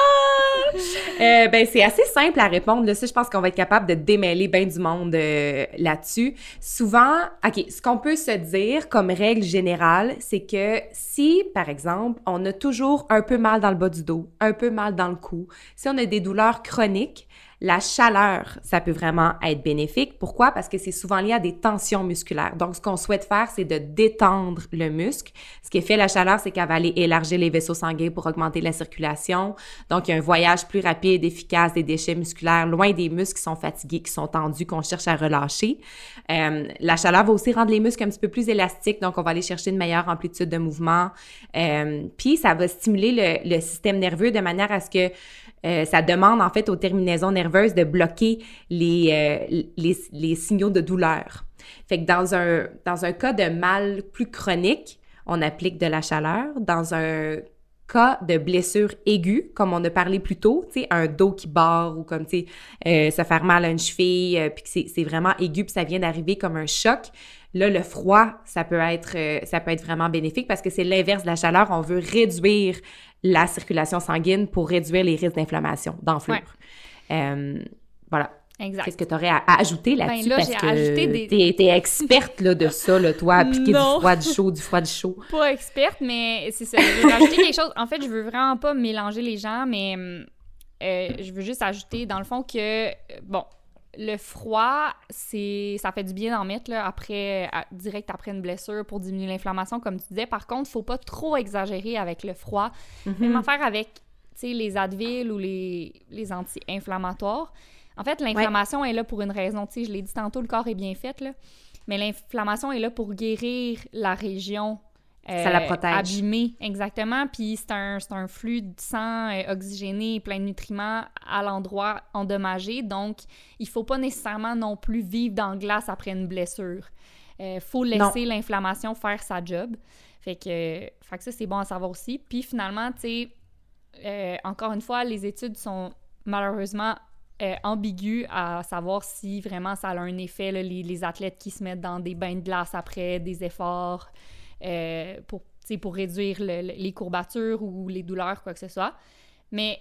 Euh, ben, c'est assez simple à répondre. Là, je pense qu'on va être capable de démêler bien du monde euh, là-dessus. Souvent, OK, ce qu'on peut se dire comme règle générale, c'est que si, par exemple, on a toujours un peu mal dans le bas du dos, un peu mal dans le cou, si on a des douleurs chroniques, la chaleur, ça peut vraiment être bénéfique. Pourquoi? Parce que c'est souvent lié à des tensions musculaires. Donc, ce qu'on souhaite faire, c'est de détendre le muscle. Ce qui fait la chaleur, c'est qu'elle va aller élargir les vaisseaux sanguins pour augmenter la circulation. Donc, il y a un voyage plus rapide, efficace des déchets musculaires loin des muscles qui sont fatigués, qui sont tendus, qu'on cherche à relâcher. Euh, la chaleur va aussi rendre les muscles un petit peu plus élastiques. Donc, on va aller chercher une meilleure amplitude de mouvement. Euh, puis, ça va stimuler le, le système nerveux de manière à ce que euh, ça demande en fait aux terminaisons nerveuses de bloquer les, euh, les, signaux de douleur. Fait que dans un, dans un cas de mal plus chronique, on applique de la chaleur. Dans un cas de blessure aiguë, comme on a parlé plus tôt, tu sais, un dos qui barre ou comme, tu sais, euh, se faire mal à une cheville, euh, puis que c'est vraiment aigu, puis ça vient d'arriver comme un choc, là, le froid, ça peut être, euh, ça peut être vraiment bénéfique parce que c'est l'inverse de la chaleur. On veut réduire la circulation sanguine pour réduire les risques d'inflammation, d'enflure. voilà. Exact. Qu'est-ce que tu aurais à, ajouter ben là-dessus? là, parce j'ai que des- t'es, t'es experte là, de ça, là, toi, appliquer du Non. froid, du chaud, du froid, du chaud. Pas experte, mais c'est ça. Je veux rajouter quelque chose. En fait, je veux vraiment pas mélanger les gens, mais euh, je veux juste ajouter, dans le fond, que, bon, le froid, c'est ça fait du bien d'en mettre là, après, à- direct après une blessure pour diminuer l'inflammation, comme tu disais. Par contre, faut pas trop exagérer avec le froid. Même affaire avec tu sais, les Advil ou les, les anti-inflammatoires. En fait, l'inflammation est là pour une raison. Tu sais, je l'ai dit tantôt, le corps est bien fait, là. Mais l'inflammation est là pour guérir la région. euh, Ça la protège. Abîmée, exactement. Puis c'est un, un flux de sang euh, oxygéné, plein de nutriments à l'endroit endommagé. Donc, il faut pas nécessairement non plus vivre dans la glace après une blessure. Il faut laisser l'inflammation faire sa job. Fait que, fait que ça, c'est bon à savoir aussi. Puis finalement, tu sais, euh, encore une fois, les études sont malheureusement euh, ambiguës à savoir si vraiment ça a un effet, là, les, les athlètes qui se mettent dans des bains de glace après des efforts euh, pour, pour réduire le- le- les courbatures ou les douleurs, quoi que ce soit. Mais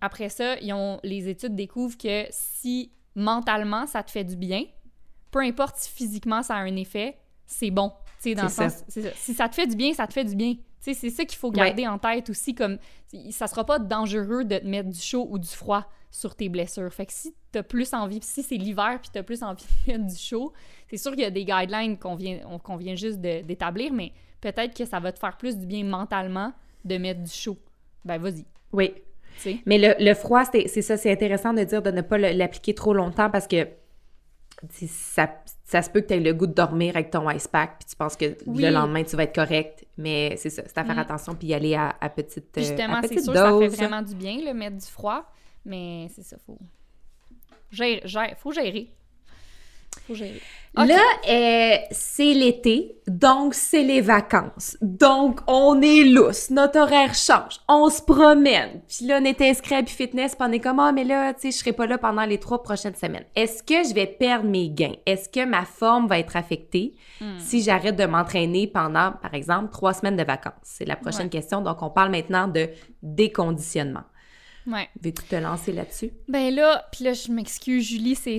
après ça, ils ont, les études découvrent que si mentalement ça te fait du bien, peu importe si physiquement ça a un effet, c'est bon. Dans le ça. sens, ça. Si ça te fait du bien, ça te fait du bien. C'est ça qu'il faut garder en tête aussi, comme ça sera pas dangereux de te mettre du chaud ou du froid sur tes blessures. Fait que si t'as plus envie, si c'est l'hiver puis t'as plus envie de mettre du chaud, c'est sûr qu'il y a des guidelines qu'on vient, on- qu'on vient juste d'établir, mais peut-être que ça va te faire plus du bien mentalement de mettre du chaud. Ben vas-y, Oui. Mais le, le froid, c'est ça, c'est intéressant de dire de ne pas l'appliquer trop longtemps parce que ça, ça se peut que tu aies le goût de dormir avec ton ice pack puis tu penses que Oui. le lendemain tu vas être correct. Mais c'est ça, c'est à faire Mm. attention puis y aller à, à petite, Puis justement, c'est sûr que ça fait dose. vraiment du bien, le mettre du froid, mais c'est ça, faut gérer, gérer- faut gérer. Faut gérer. Là, euh, c'est l'été, donc c'est les vacances. Donc, on est lousse, notre horaire change, on se promène. Puis là, on est inscrit à Fitness, puis on est comme, ah, mais là, tu sais, je serai pas là pendant les trois prochaines semaines. Est-ce que je vais perdre mes gains? Est-ce que ma forme va être affectée Hmm. si j'arrête de m'entraîner pendant, par exemple, trois semaines de vacances? C'est la prochaine Ouais. question. Donc, on parle maintenant de déconditionnement. Ouais. Veux-tu te lancer là-dessus? Ben là, puis là, je m'excuse, Julie, c'est,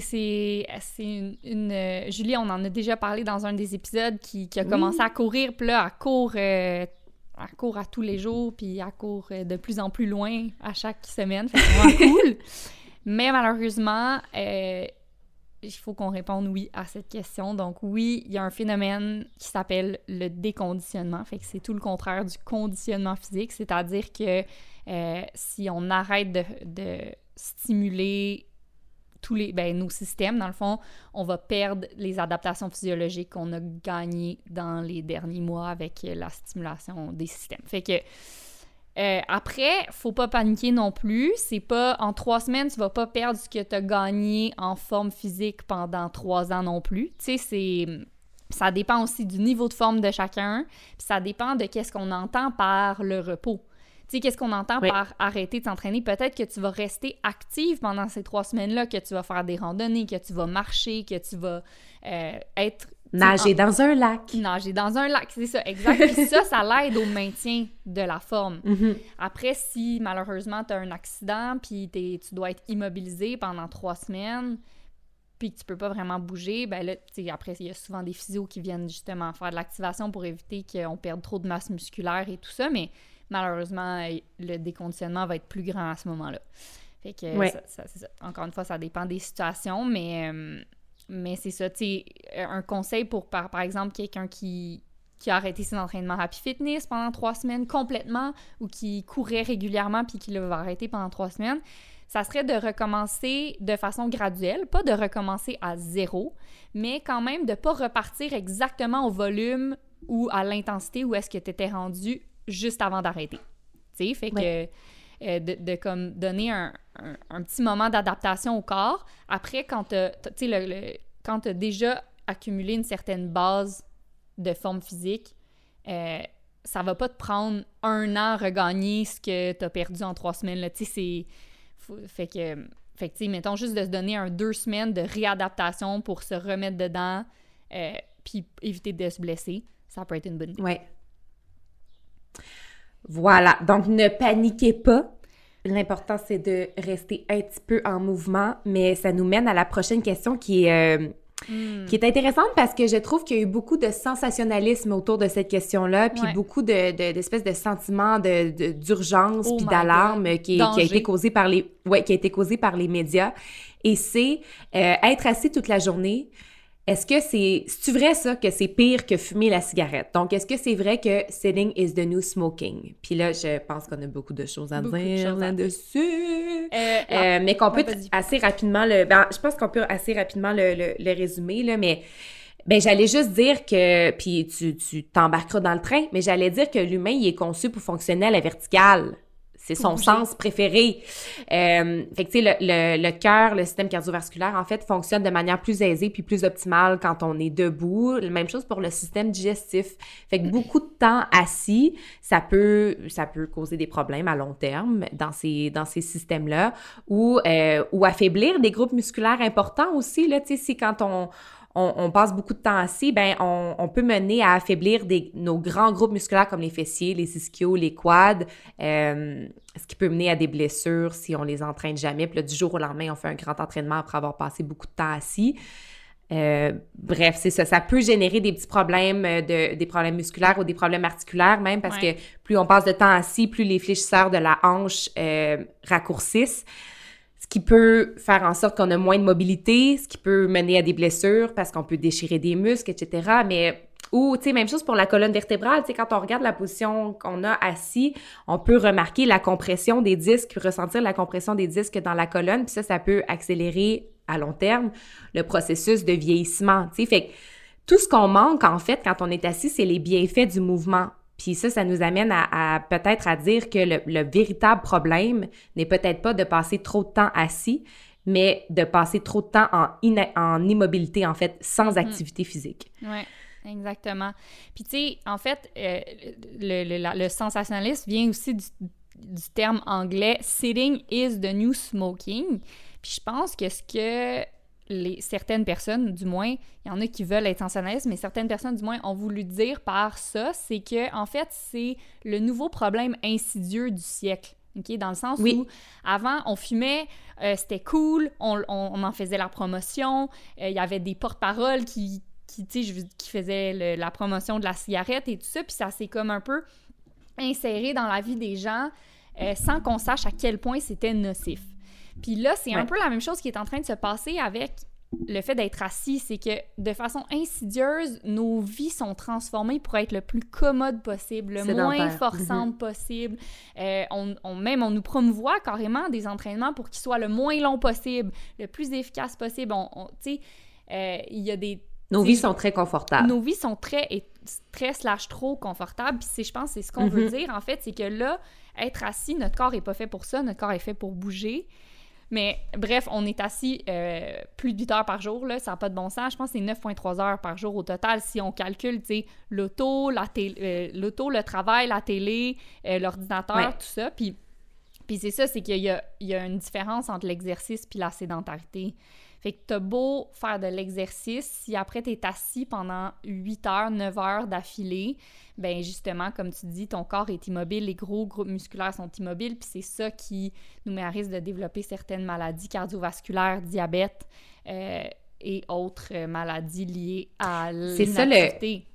une... une, euh, Julie, on en a déjà parlé dans un des épisodes qui, qui a Oui. commencé à courir, puis là, elle court, euh, elle court à tous les jours, puis elle court euh, de plus en plus loin à chaque semaine, c'est vraiment cool. Mais malheureusement, euh, il faut qu'on réponde oui à cette question. Donc oui, il y a un phénomène qui s'appelle le déconditionnement. Fait que c'est tout le contraire du conditionnement physique, c'est-à-dire que euh, si on arrête de, stimuler tous les, ben, nos systèmes, dans le fond, on va perdre les adaptations physiologiques qu'on a gagnées dans les derniers mois avec la stimulation des systèmes. Fait que euh, après, faut pas paniquer non plus. C'est pas en trois semaines, tu vas pas perdre ce que tu as gagné en forme physique pendant trois ans non plus. Tu sais, c'est ça dépend aussi du niveau de forme de chacun, puis ça dépend de qu'est-ce qu'on entend par le repos. Tu sais, qu'est-ce qu'on entend Oui. par arrêter de s'entraîner? Peut-être que tu vas rester active pendant ces trois semaines-là, que tu vas faire des randonnées, que tu vas marcher, que tu vas euh, être... Nager dans un lac. nager dans un lac, c'est ça, exact. Puis ça, ça l'aide au maintien de la forme. Mhm. Après, si malheureusement tu as un accident, puis tu dois être immobilisé pendant trois semaines, puis que tu peux pas vraiment bouger, ben là, tu sais, après, il y a souvent des physios qui viennent justement faire de l'activation pour éviter qu'on perde trop de masse musculaire et tout ça, mais malheureusement, le déconditionnement va être plus grand à ce moment-là. Fait que, Ouais. ça- ça- c'est ça. encore une fois, ça dépend des situations, mais, euh, mais c'est ça, tu un conseil pour, par, par exemple, quelqu'un qui, qui a arrêté ses entraînements Happy Fitness pendant trois semaines complètement ou qui courait régulièrement puis qui le va arrêter pendant trois semaines, ça serait de recommencer de façon graduelle, pas de recommencer à zéro, mais quand même de pas repartir exactement au volume ou à l'intensité où est-ce que tu étais rendu juste avant d'arrêter. Tu sais, fait que euh, de, de, comme donner un, un, petit moment d'adaptation au corps. Après, quand tu as déjà accumulé une certaine base de forme physique, euh, ça va pas te prendre un an à regagner ce que tu as perdu en trois semaines. Tu sais, c'est... Fait que... Fait que, mettons juste de se donner un deux semaines de réadaptation pour se remettre dedans, euh, puis éviter de se blesser, ça peut être une bonne idée. Ouais. Voilà. Donc, ne paniquez pas. L'important, c'est de rester un petit peu en mouvement, mais ça nous mène à la prochaine question qui est, euh, hmm. qui est intéressante parce que je trouve qu'il y a eu beaucoup de sensationnalisme autour de cette question-là, puis beaucoup de, d'espèces de, sentiments de, d'urgence oh puis d'alarme qui, qui, a été causé par les, ouais, qui a été causé par les médias. Et c'est euh, être assis toute la journée, est-ce que c'est. C'est vrai ça que c'est pire que fumer la cigarette? Donc, est-ce que c'est vrai que sitting is the new smoking? Puis là, je pense qu'on a beaucoup de choses à dire là-dessus. Euh, euh, ah, mais qu'on peut assez rapidement le. Ben, je pense qu'on peut assez rapidement le, le, résumer, là, mais. Ben, j'allais juste dire que, puis tu, tu t'embarqueras dans le train, mais j'allais dire que l'humain, il est conçu pour fonctionner à la verticale. C'est son sens préféré. Euh, fait que, tu sais, le, le, le cœur, le système cardiovasculaire, en fait, fonctionne de manière plus aisée puis plus optimale quand on est debout. Même chose pour le système digestif. Fait que beaucoup de temps assis, ça peut, ça peut causer des problèmes à long terme dans ces, dans ces systèmes-là ou, euh, ou affaiblir des groupes musculaires importants aussi, là, tu sais, si quand on on, passe beaucoup de temps assis, ben on, peut mener à affaiblir des, nos grands groupes musculaires comme les fessiers, les ischios, les quads, euh, ce qui peut mener à des blessures si on les entraîne jamais. Puis là, du jour au lendemain, on fait un grand entraînement après avoir passé beaucoup de temps assis. Euh, bref, c'est ça. Ça peut générer des petits problèmes, euh, de, des problèmes musculaires ou des problèmes articulaires même, parce que plus on passe de temps assis, plus les fléchisseurs de la hanche raccourcissent qui peut faire en sorte qu'on a moins de mobilité, ce qui peut mener à des blessures parce qu'on peut déchirer des muscles, etc. Mais ou, tu sais, même chose pour la colonne vertébrale. Tu sais, quand on regarde la position qu'on a assis, on peut remarquer la compression des disques, ressentir la compression des disques dans la colonne. Puis ça, ça peut accélérer à long terme le processus de vieillissement. Tu sais, fait que tout ce qu'on manque, en fait, quand on est assis, c'est les bienfaits du mouvement. Puis ça, ça nous amène à, peut-être à dire que le, véritable problème n'est peut-être pas de passer trop de temps assis, mais de passer trop de temps en, en immobilité, en fait, sans mm. activité physique. Oui, exactement. Puis tu sais, en fait, euh, le, le, sensationnalisme vient aussi du, du terme anglais « sitting is the new smoking ». Puis je pense que ce que certaines personnes, du moins, il y en a qui veulent être sensationnalistes, mais certaines personnes, du moins, ont voulu dire par ça, c'est que, en fait, c'est le nouveau problème insidieux du siècle. OK? Dans le sens où, avant, on fumait, euh, c'était cool, on, en faisait la promotion, euh, il y avait des porte-paroles qui, qui, qui faisaient la promotion de la cigarette et tout ça, puis ça s'est comme un peu inséré dans la vie des gens euh, sans qu'on sache à quel point c'était nocif. Puis là, c'est un peu la même chose qui est en train de se passer avec le fait d'être assis, c'est que de façon insidieuse, nos vies sont transformées pour être le plus commode possible, le moins forçante mm-hmm. possible. Euh, on, même, on nous promouvoit carrément des entraînements pour qu'ils soient le moins long possible, le plus efficace possible. On, tu sais, euh, il y a des... Nos vies sont très confortables. Nos vies sont très, très slash trop confortables. Puis je pense c'est ce qu'on veut mm-hmm. dire, en fait, c'est que là, être assis, notre corps est pas fait pour ça, notre corps est fait pour bouger. Mais bref, on est assis euh, plus de 8 heures par jour, là, ça n'a pas de bon sens. Je pense que c'est 9,3 heures par jour au total si on calcule, tu sais, l'auto, la euh, l'auto, le travail, la télé, euh, l'ordinateur, tout ça. Puis, puis c'est ça, c'est qu'il y a, il y a une différence entre l'exercice puis la sédentarité. Fait que t'as beau faire de l'exercice, si après t'es assis pendant 8 heures, 9 heures d'affilée, ben justement, comme tu dis, ton corps est immobile, les gros groupes musculaires sont immobiles, puis c'est ça qui nous met à risque de développer certaines maladies cardiovasculaires, diabète euh, et autres euh, maladies liées à l'inactivité.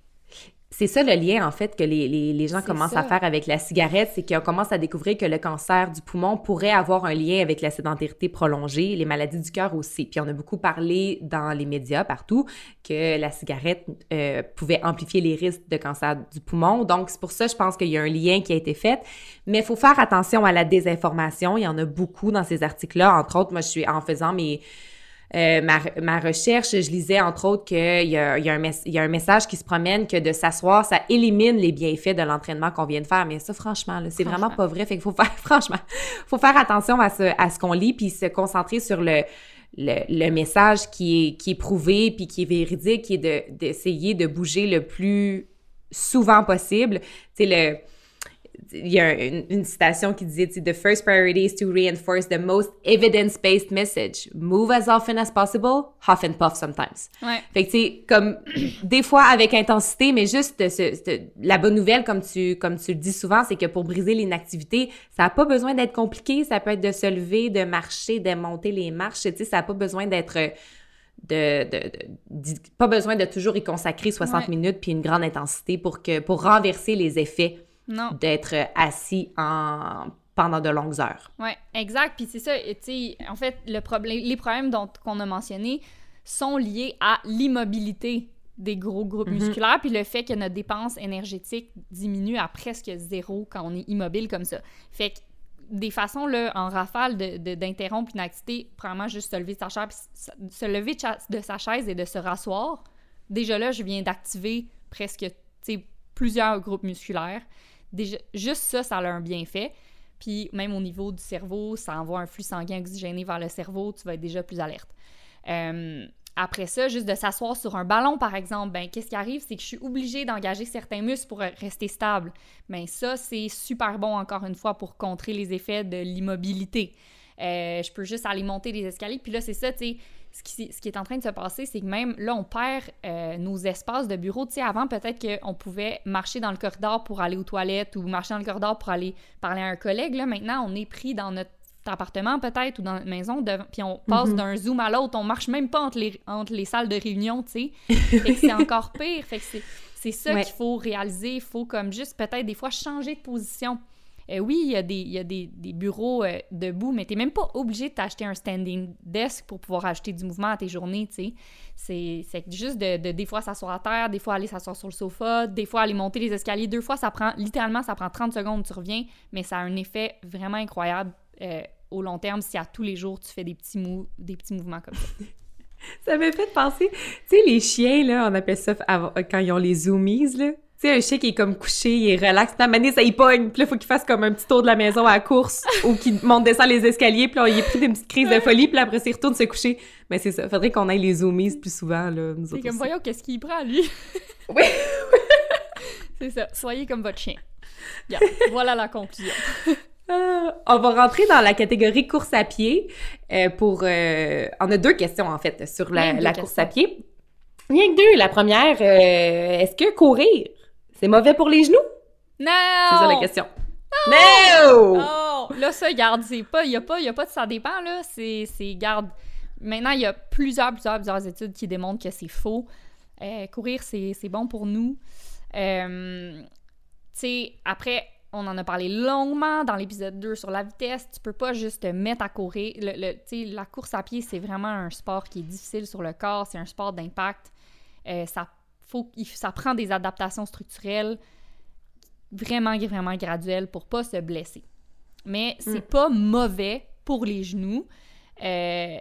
C'est ça le lien, en fait, que les, les, les gens commencent à faire avec la cigarette, c'est qu'on commence à découvrir que le cancer du poumon pourrait avoir un lien avec la sédentarité prolongée, les maladies du cœur aussi. Puis on a beaucoup parlé dans les médias partout que la cigarette euh, pouvait amplifier les risques de cancer du poumon. Donc c'est pour ça, je pense qu'il y a un lien qui a été fait. Mais il faut faire attention à la désinformation. Il y en a beaucoup dans ces articles-là. Entre autres, moi, je suis en faisant mes euh, ma, ma, recherche, je lisais entre autres qu'il y a, y, y a un message qui se promène que de s'asseoir, ça élimine les bienfaits de l'entraînement qu'on vient de faire. Mais ça, franchement, c'est vraiment pas vrai. Fait qu'il faut faire, franchement, faut faire attention à ce, à ce qu'on lit puis se concentrer sur le, le, le, message qui est, qui est prouvé puis qui est véridique, qui est d'essayer de, de bouger le plus souvent possible. Tu sais, le il y a une, citation qui disait The first priority is to reinforce the most evidence-based message. Move as often as possible, huff and puff sometimes. Ouais. Fait que, tu sais, comme des fois avec intensité, mais juste la bonne nouvelle, comme tu, comme tu le dis souvent, c'est que pour briser l'inactivité, ça n'a pas besoin d'être compliqué. Ça peut être de se lever, de marcher, de monter les marches. Tu sais, ça n'a pas besoin d'être. De, de, de, pas besoin de toujours y consacrer 60 minutes puis une grande intensité pour que pour renverser les effets d'être assis en pendant de longues heures. Oui, exact. Puis c'est ça, tu sais, en fait, le problème, les problèmes dont qu'on a mentionnés sont liés à l'immobilité des gros groupes mhm. musculaires, puis le fait que notre dépense énergétique diminue à presque zéro quand on est immobile comme ça. Fait que des façons, là, en rafale, d'interrompre de, une activité, premièrement, juste se lever de sa chaise, se lever de, sa chaise et de se rasseoir, déjà là, je viens d'activer presque, tu sais, plusieurs groupes musculaires. Juste ça, ça a un bienfait. Puis même au niveau du cerveau, ça envoie un flux sanguin oxygéné vers le cerveau, tu vas être déjà plus alerte. Euh, après ça, juste de s'asseoir sur un ballon, par exemple, ben qu'est-ce qui arrive, c'est que je suis obligée d'engager certains muscles pour rester stable. Ben ça, c'est super bon, encore une fois, pour contrer les effets de l'immobilité. Euh, je peux juste aller monter les escaliers. Puis là, c'est ça, tu sais, ce qui, ce qui, est en train de se passer, c'est que même là, on perd euh, nos espaces de bureau. Tu sais, avant, peut-être qu'on pouvait marcher dans le corridor pour aller aux toilettes ou marcher dans le corridor pour aller parler à un collègue. Là, maintenant, on est pris dans notre appartement peut-être ou dans notre maison, puis on passe mhm. d'un zoom à l'autre, on marche même pas entre les, entre les salles de réunion, tu sais. c'est encore pire. Fait que c'est ça qu'il faut réaliser. Il faut comme juste peut-être des fois changer de position. Euh, oui, il y a des, il y a des, des bureaux euh, debout, mais tu n'es même pas obligé de t'acheter un standing desk pour pouvoir acheter du mouvement à tes journées, tu sais. C'est juste de, de, des fois s'asseoir à terre, des fois aller s'asseoir sur le sofa, des fois aller monter les escaliers. Deux fois, ça prend, littéralement, ça prend 30 secondes, tu reviens, mais ça a un effet vraiment incroyable euh, au long terme si à tous les jours tu fais des petits, mou des petits mouvements comme ça. ça m'a fait penser, tu sais, les chiens, là, on appelle ça quand ils ont les zoomies, là. Tu sais, un chien qui est comme couché, il est relax, puis à ça y pogne, puis là, il faut qu'il fasse comme un petit tour de la maison à la course, ou qu'il monte, descend les escaliers, puis là, il est pris d'une petite crise de folie, puis après, il retourne se coucher. Mais c'est ça, faudrait qu'on aille les zoomies plus souvent, là, nous C'est comme, voyons, qu'est-ce qu'il prend, lui? oui! c'est ça, soyez comme votre chien. voilà la conclusion. Euh, on va rentrer dans la catégorie course à pied euh, pour... Euh, on a deux questions, en fait, sur la, la course à pied. Rien que deux. La première, est-ce que courir, c'est mauvais pour les genoux? Non! C'est ça la question. Non! non! Là, ça, garde, c'est pas... Il y a pas, y a pas de ça dépend, là. C'est... Garde... Maintenant, il y a plusieurs, plusieurs, plusieurs études qui démontrent que c'est faux. courir, c'est bon pour nous. tu sais, après on en a parlé longuement dans l'épisode 2 sur la vitesse. Tu peux pas juste te mettre à courir. Le, la course à pied, c'est vraiment un sport qui est difficile sur le corps. C'est un sport d'impact. Euh, ça, faut, ça prend des adaptations structurelles vraiment, vraiment graduelles pour pas se blesser. Mais c'est mm. pas mauvais pour les genoux. Euh,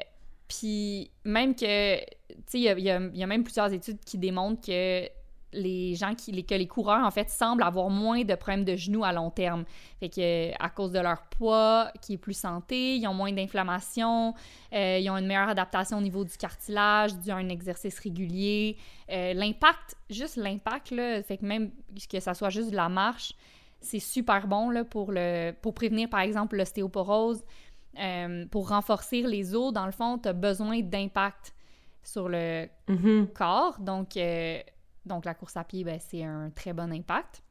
puis même que, tu sais, il y, y a, même plusieurs études qui démontrent que les gens qui, les, que les coureurs, en fait, semblent avoir moins de problèmes de genoux à long terme. Fait que, à cause de leur poids qui est plus santé, ils ont moins d'inflammation, euh, ils ont une meilleure adaptation au niveau du cartilage, dû à un exercice régulier. Euh, l'impact, juste l'impact, là, fait que même que ça soit juste de la marche, c'est super bon là, pour, le, pour prévenir, par exemple, l'ostéoporose. Euh, pour renforcer les os, dans le fond, tu as besoin d'impact sur le mm-hmm. corps. Donc, donc, la course à pied, ben, c'est un très bon impact.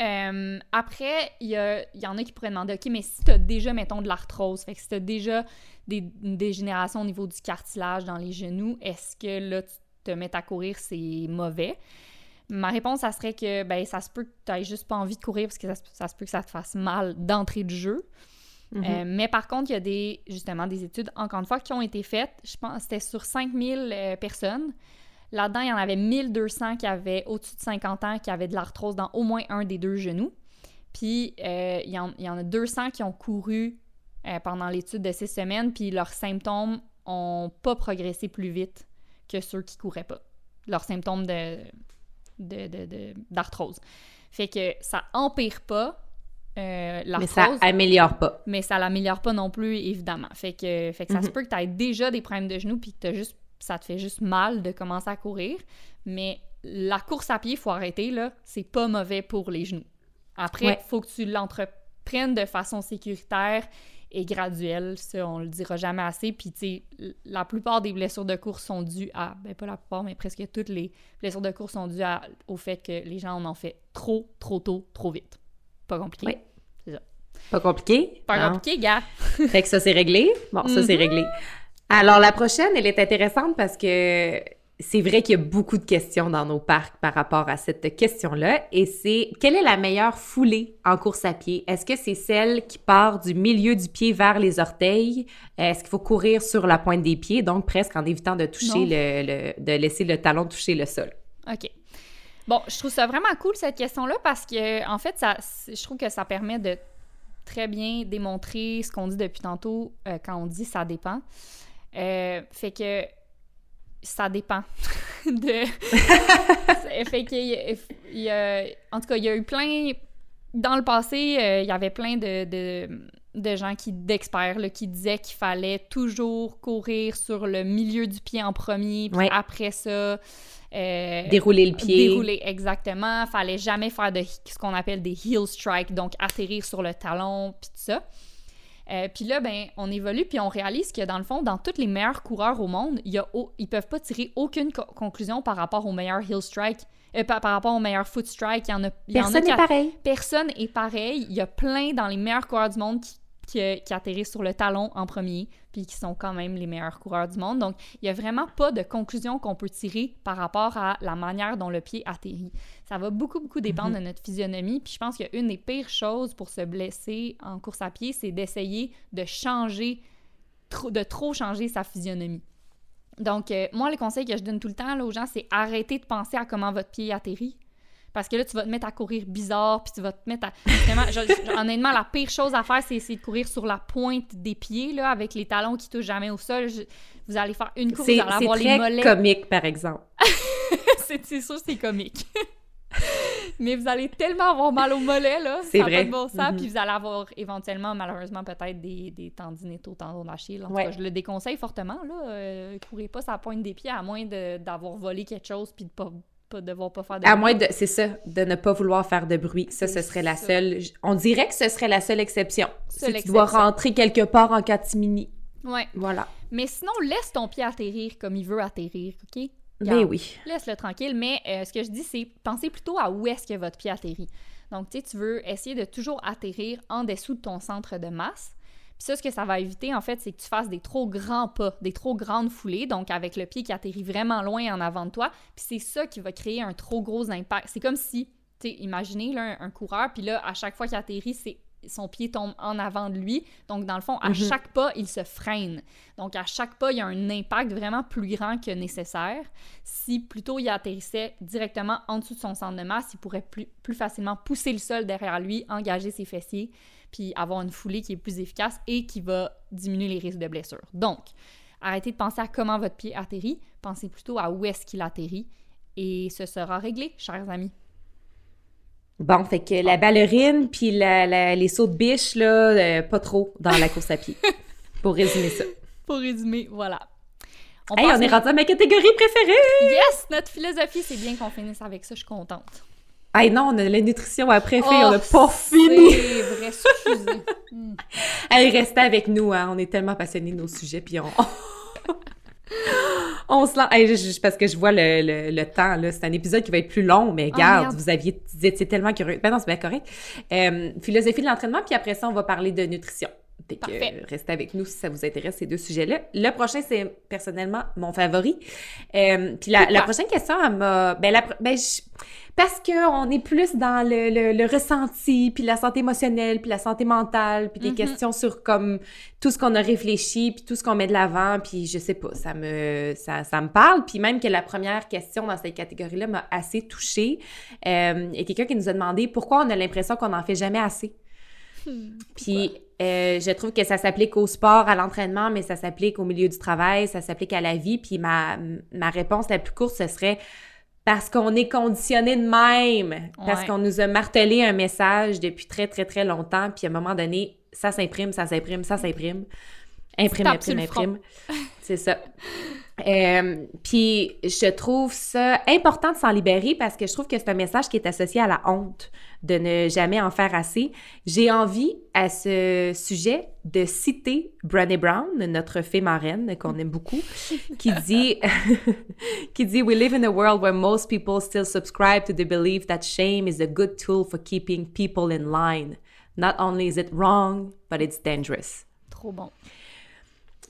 Euh, après, il y, y, en a qui pourraient demander, OK, mais si tu as déjà, mettons, de l'arthrose, fait que si tu as déjà des, une dégénération au niveau du cartilage dans les genoux, est-ce que là, tu te mets à courir, c'est mauvais? Ma réponse, ça serait que ben, ça se peut que tu n'aies juste pas envie de courir parce que ça, se peut que ça te fasse mal d'entrée de jeu. Mm-hmm. Euh, mais par contre, il y a des, justement des études, encore une fois, qui ont été faites. Je pense que c'était sur 5000 euh, personnes. Là-dedans, il y en avait 1200 qui avaient au-dessus de 50 ans qui avaient de l'arthrose dans au moins un des deux genoux. Puis euh, il, y en, a 200 qui ont couru euh, pendant l'étude de six semaines, puis leurs symptômes ont pas progressé plus vite que ceux qui couraient pas. Leurs symptômes de, d'arthrose. fait que ça empire pas euh, mais ça améliore pas. Mais ça l'améliore pas non plus, évidemment. Fait que, fait que ça se mhm. peut que tu aies déjà des problèmes de genoux puis que juste, ça te fait juste mal de commencer à courir. Mais la course à pied, il faut arrêter, là. C'est pas mauvais pour les genoux. Après, il faut que tu l'entreprennes de façon sécuritaire et graduelle. Ça, on le dira jamais assez. Puis, tu sais, la plupart des blessures de course sont dues à... Ben, pas la plupart, mais presque toutes les blessures de course sont dues au fait que les gens en ont fait trop, trop tôt, trop vite. Pas compliqué. Oui. C'est ça. Pas compliqué? Pas compliqué, gars. fait que ça, c'est réglé. Bon, ça, c'est mhm. réglé. Alors, la prochaine, elle est intéressante parce que c'est vrai qu'il y a beaucoup de questions dans nos parcs par rapport à cette question-là. Et c'est quelle est la meilleure foulée en course à pied? Est-ce que c'est celle qui part du milieu du pied vers les orteils? Est-ce qu'il faut courir sur la pointe des pieds, donc presque en évitant de toucher le, de laisser le talon toucher le sol? OK. Bon, je trouve ça vraiment cool cette question-là parce que en fait, ça, je trouve que ça permet de très bien démontrer ce qu'on dit depuis tantôt euh, quand on dit ça dépend. Euh, fait que ça dépend de. fait que, il y a, en tout cas, il y a eu plein. Dans le passé, euh, il y avait plein de, de, de gens qui d'experts qui disaient qu'il fallait toujours courir sur le milieu du pied en premier, puis après ça. Euh, dérouler le pied. Dérouler, exactement. Fallait jamais faire de ce qu'on appelle des heel strikes, donc atterrir sur le talon, puis tout ça. Euh, puis là, ben, on évolue, puis on réalise que dans le fond, dans tous les meilleurs coureurs au monde, y a, ils peuvent pas tirer aucune conclusion par rapport au meilleur heel strike, euh, par, rapport au meilleur foot strike. Il y en a, personne n'est pareil. Personne est pareil. Il y a plein dans les meilleurs coureurs du monde qui qui, atterrissent sur le talon en premier, puis qui sont quand même les meilleurs coureurs du monde. Donc, il n'y a vraiment pas de conclusion qu'on peut tirer par rapport à la manière dont le pied atterrit. Ça va beaucoup, beaucoup dépendre mhm. de notre physionomie. Puis je pense qu'une des pires choses pour se blesser en course à pied, c'est d'essayer de changer, de trop changer sa physionomie. Donc, euh, moi, le conseil que je donne tout le temps aux gens, c'est arrêter de penser à comment votre pied atterrit. Parce que là, tu vas te mettre à courir bizarre, puis tu vas te mettre à. Vraiment, honnêtement, la pire chose à faire, c'est essayer de courir sur la pointe des pieds, là, avec les talons qui touchent jamais au sol. Vous allez faire une course, vous allez avoir les mollets. C'est comique, par exemple. c'est sûr, c'est comique. Mais vous allez tellement avoir mal aux mollets, là. C'est vrai. Bon sens, mm-hmm. Puis vous allez avoir éventuellement, malheureusement, peut-être des, des tendinites au tendon d'Achille. En tout cas, je le déconseille fortement, là. Euh, courez pas sur la pointe des pieds, à moins d'avoir volé quelque chose puis de pas devoir pas faire de À moins de, c'est ça, de ne pas vouloir faire de bruit. Ça, ce serait la seule. On dirait que ce serait la seule exception. si tu dois rentrer quelque part en catimini. Ouais. Voilà. Mais sinon, laisse ton pied atterrir comme il veut atterrir, OK? Mais oui. Laisse-le tranquille. Mais euh, ce que je dis, c'est pensez plutôt à où est-ce que votre pied atterrit. Donc, tu sais, tu veux essayer de toujours atterrir en dessous de ton centre de masse. Puis ça, ce que ça va éviter, en fait, c'est que tu fasses des trop grands pas, des trop grandes foulées, donc avec le pied qui atterrit vraiment loin en avant de toi. Puis c'est ça qui va créer un trop gros impact. C'est comme si, tu sais, imaginez là, un, coureur, puis là, à chaque fois qu'il atterrit, c'est son pied tombe en avant de lui. Donc, dans le fond, à mhm. chaque pas, il se freine. Donc, à chaque pas, il y a un impact vraiment plus grand que nécessaire. Si plutôt il atterrissait directement en dessous de son centre de masse, il pourrait plus, plus facilement pousser le sol derrière lui, engager ses fessiers puis avoir une foulée qui est plus efficace et qui va diminuer les risques de blessure. Donc, arrêtez de penser à comment votre pied atterrit, pensez plutôt à où est-ce qu'il atterrit et ce sera réglé, chers amis. Bon, fait que la ballerine puis les sauts de biche, là, euh, pas trop dans la course à pied. pour résumer ça. Pour résumer, voilà. On, on est rendu à ma catégorie préférée! Yes! Notre philosophie, c'est bien qu'on finisse avec ça, je suis contente. Hey non, on a la nutrition après, fait, on n'a pas fini. C'est vrai, excusez. Restez avec nous, hein. on est tellement passionnés de nos sujets, puis on... on se lance. Hey, parce que je vois le, le, temps, là. C'est un épisode qui va être plus long, mais regarde, ah, vous aviez dit, c'est tellement curieux. Ben non, c'est bien correct. Euh, philosophie de l'entraînement, puis après ça, on va parler de nutrition. Fait que restez avec nous si ça vous intéresse, ces deux sujets-là. Le prochain, c'est personnellement mon favori. Euh, puis la, la, prochaine question, elle m'a... Ben, la, ben parce qu'on est plus dans le, le, ressenti, puis la santé émotionnelle, puis la santé mentale, puis des mm-hmm. questions sur comme tout ce qu'on a réfléchi, puis tout ce qu'on met de l'avant, puis je sais pas, ça me, ça, ça me parle. Puis même que la première question dans cette catégorie-là m'a assez touchée. Euh, et quelqu'un qui nous a demandé pourquoi on a l'impression qu'on n'en fait jamais assez. Hmm, puis Euh, je trouve que ça s'applique au sport, à l'entraînement, mais ça s'applique au milieu du travail, ça s'applique à la vie. Puis ma, ma réponse la plus courte, ce serait parce qu'on est conditionné de même, parce qu'on nous a martelé un message depuis très, très, très longtemps. Puis à un moment donné, ça s'imprime, ça s'imprime, ça s'imprime. Imprime, imprime, imprime. C'est ça. Euh, puis je trouve ça important de s'en libérer parce que je trouve que c'est un message qui est associé à la honte de ne jamais en faire assez. J'ai envie à ce sujet de citer Brené Brown, notre fée marraine qu'on aime beaucoup, qui dit qui dit We live in a world where most people still subscribe to the belief that shame is a good tool for keeping people in line. Not only is it wrong, but it's dangerous. Trop bon.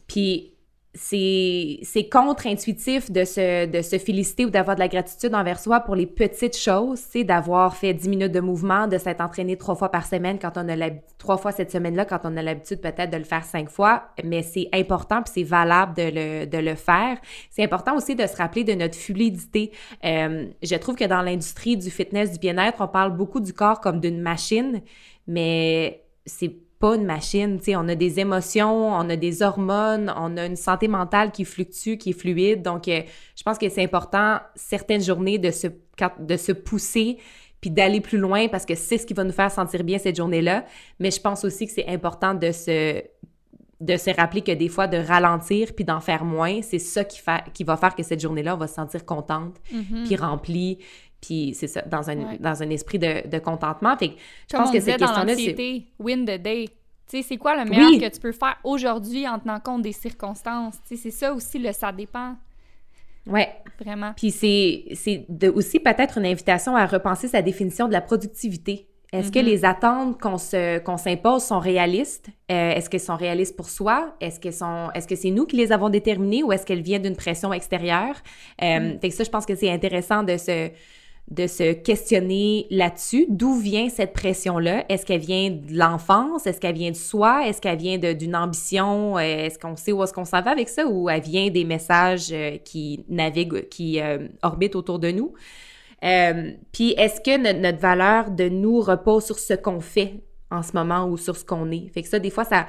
Puis c'est contre-intuitif de se, de se féliciter ou d'avoir de la gratitude envers soi pour les petites choses, c'est d'avoir fait 10 minutes de mouvement, de s'être entraîné trois fois par semaine quand on a trois fois cette semaine-là quand on a l'habitude peut-être de le faire cinq fois, mais c'est important puis c'est valable de le, de le faire. C'est important aussi de se rappeler de notre fluidité. Euh, je trouve que dans l'industrie du fitness, du bien-être, on parle beaucoup du corps comme d'une machine, mais c'est pas une machine, tu sais, on a des émotions, on a des hormones, on a une santé mentale qui fluctue, qui est fluide. Donc, euh, je pense que c'est important certaines journées de se, de se pousser puis d'aller plus loin parce que c'est ce qui va nous faire sentir bien cette journée-là. Mais je pense aussi que c'est important de se de se rappeler que des fois, de ralentir puis d'en faire moins, c'est ça qui, fait, qui va faire que cette journée-là, on va se sentir contente, mm-hmm. puis remplie, puis c'est ça, dans un, dans un esprit de, de contentement. Fait que je pense que cette question-là, c'est... win the day. Tu sais, c'est quoi le meilleur que tu peux faire aujourd'hui en tenant compte des circonstances? Tu sais, c'est ça aussi, le ça dépend. Ouais. Vraiment. Puis c'est aussi peut-être une invitation à repenser sa définition de la productivité. Est-ce que mm-hmm. les attentes qu'on qu'on s'impose sont réalistes? Euh, Est-ce qu'elles sont réalistes pour soi? Est-ce qu'elles sont Est-ce que c'est nous qui les avons déterminées ou est-ce qu'elles viennent d'une pression extérieure? Euh, mm. Fait que ça, je pense que c'est intéressant de se de se questionner là-dessus. D'où vient cette pression-là? Est-ce qu'elle vient de l'enfance? Est-ce qu'elle vient de soi? Est-ce qu'elle vient d'une ambition? Euh, est-ce qu'on sait où est-ce qu'on s'en va avec ça? Ou elle vient des messages euh, qui naviguent, qui euh, orbitent autour de nous? Puis est-ce que notre, valeur de nous repose sur ce qu'on fait en ce moment ou sur ce qu'on est? Fait que ça, des fois, ça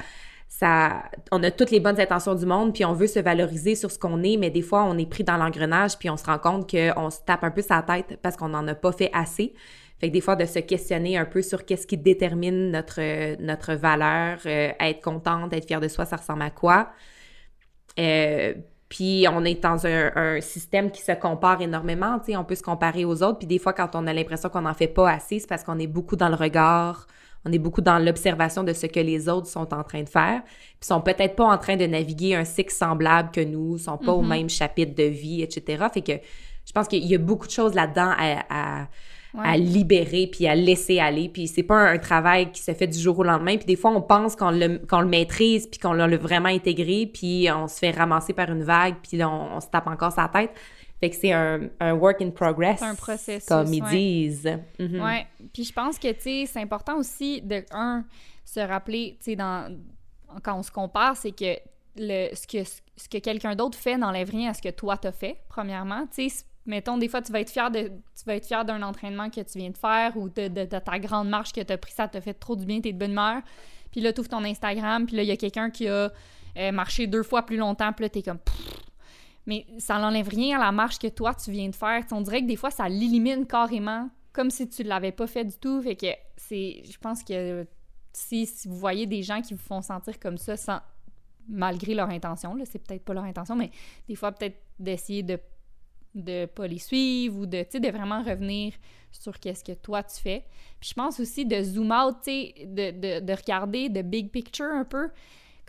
on a toutes les bonnes intentions du monde, puis on veut se valoriser sur ce qu'on est, mais des fois, on est pris dans l'engrenage, puis on se rend compte qu'on se tape un peu sa tête parce qu'on n'en a pas fait assez. Fait que des fois, de se questionner un peu sur qu'est-ce qui détermine notre, valeur, euh, être contente, être fière de soi, ça ressemble à quoi? Euh, puis on est dans un, un, système qui se compare énormément, tu sais, on peut se comparer aux autres, puis des fois, quand on a l'impression qu'on n'en fait pas assez, c'est parce qu'on est beaucoup dans le regard, on est beaucoup dans l'observation de ce que les autres sont en train de faire, puis sont peut-être pas en train de naviguer un cycle semblable que nous, sont pas au mm-hmm. même chapitre de vie, etc. Fait que je pense qu'il y a beaucoup de choses là-dedans à, à, libérer puis à laisser aller. Puis c'est pas un, travail qui se fait du jour au lendemain. Puis des fois, on pense qu'on le, qu'on le maîtrise puis qu'on l'a vraiment intégré, puis on se fait ramasser par une vague, puis on, on se tape encore sa tête. Fait que c'est un, un, work in progress. un processus. Comme ils disent. Mm Ouais. Puis je pense que, tu sais, c'est important aussi de, un, se rappeler, tu sais, dans, quand on se compare, c'est que le, ce que, ce que quelqu'un d'autre fait n'enlève rien à ce que toi t'as fait, premièrement? Tu sais, mettons, des fois, tu vas être fier de, tu vas être fier d'un entraînement que tu viens de faire ou de, de, ta grande marche que tu as pris, ça t'a fait trop du bien, t'es de bonne humeur. Puis là, tu ouvres ton Instagram, puis là, il y a quelqu'un qui a euh, marché deux fois plus longtemps, puis là, t'es comme mais ça n'enlève rien à la marche que toi, tu viens de faire. on dirait que des fois, ça l'élimine carrément, comme si tu ne l'avais pas fait du tout. Fait que c'est... Je pense que si, vous voyez des gens qui vous font sentir comme ça, malgré leur intention, là, c'est peut-être pas leur intention, mais des fois, peut-être d'essayer de de pas les suivre ou de, de vraiment revenir sur qu'est-ce que toi tu fais. Puis je pense aussi de zoom out, de, de, de regarder de big picture un peu.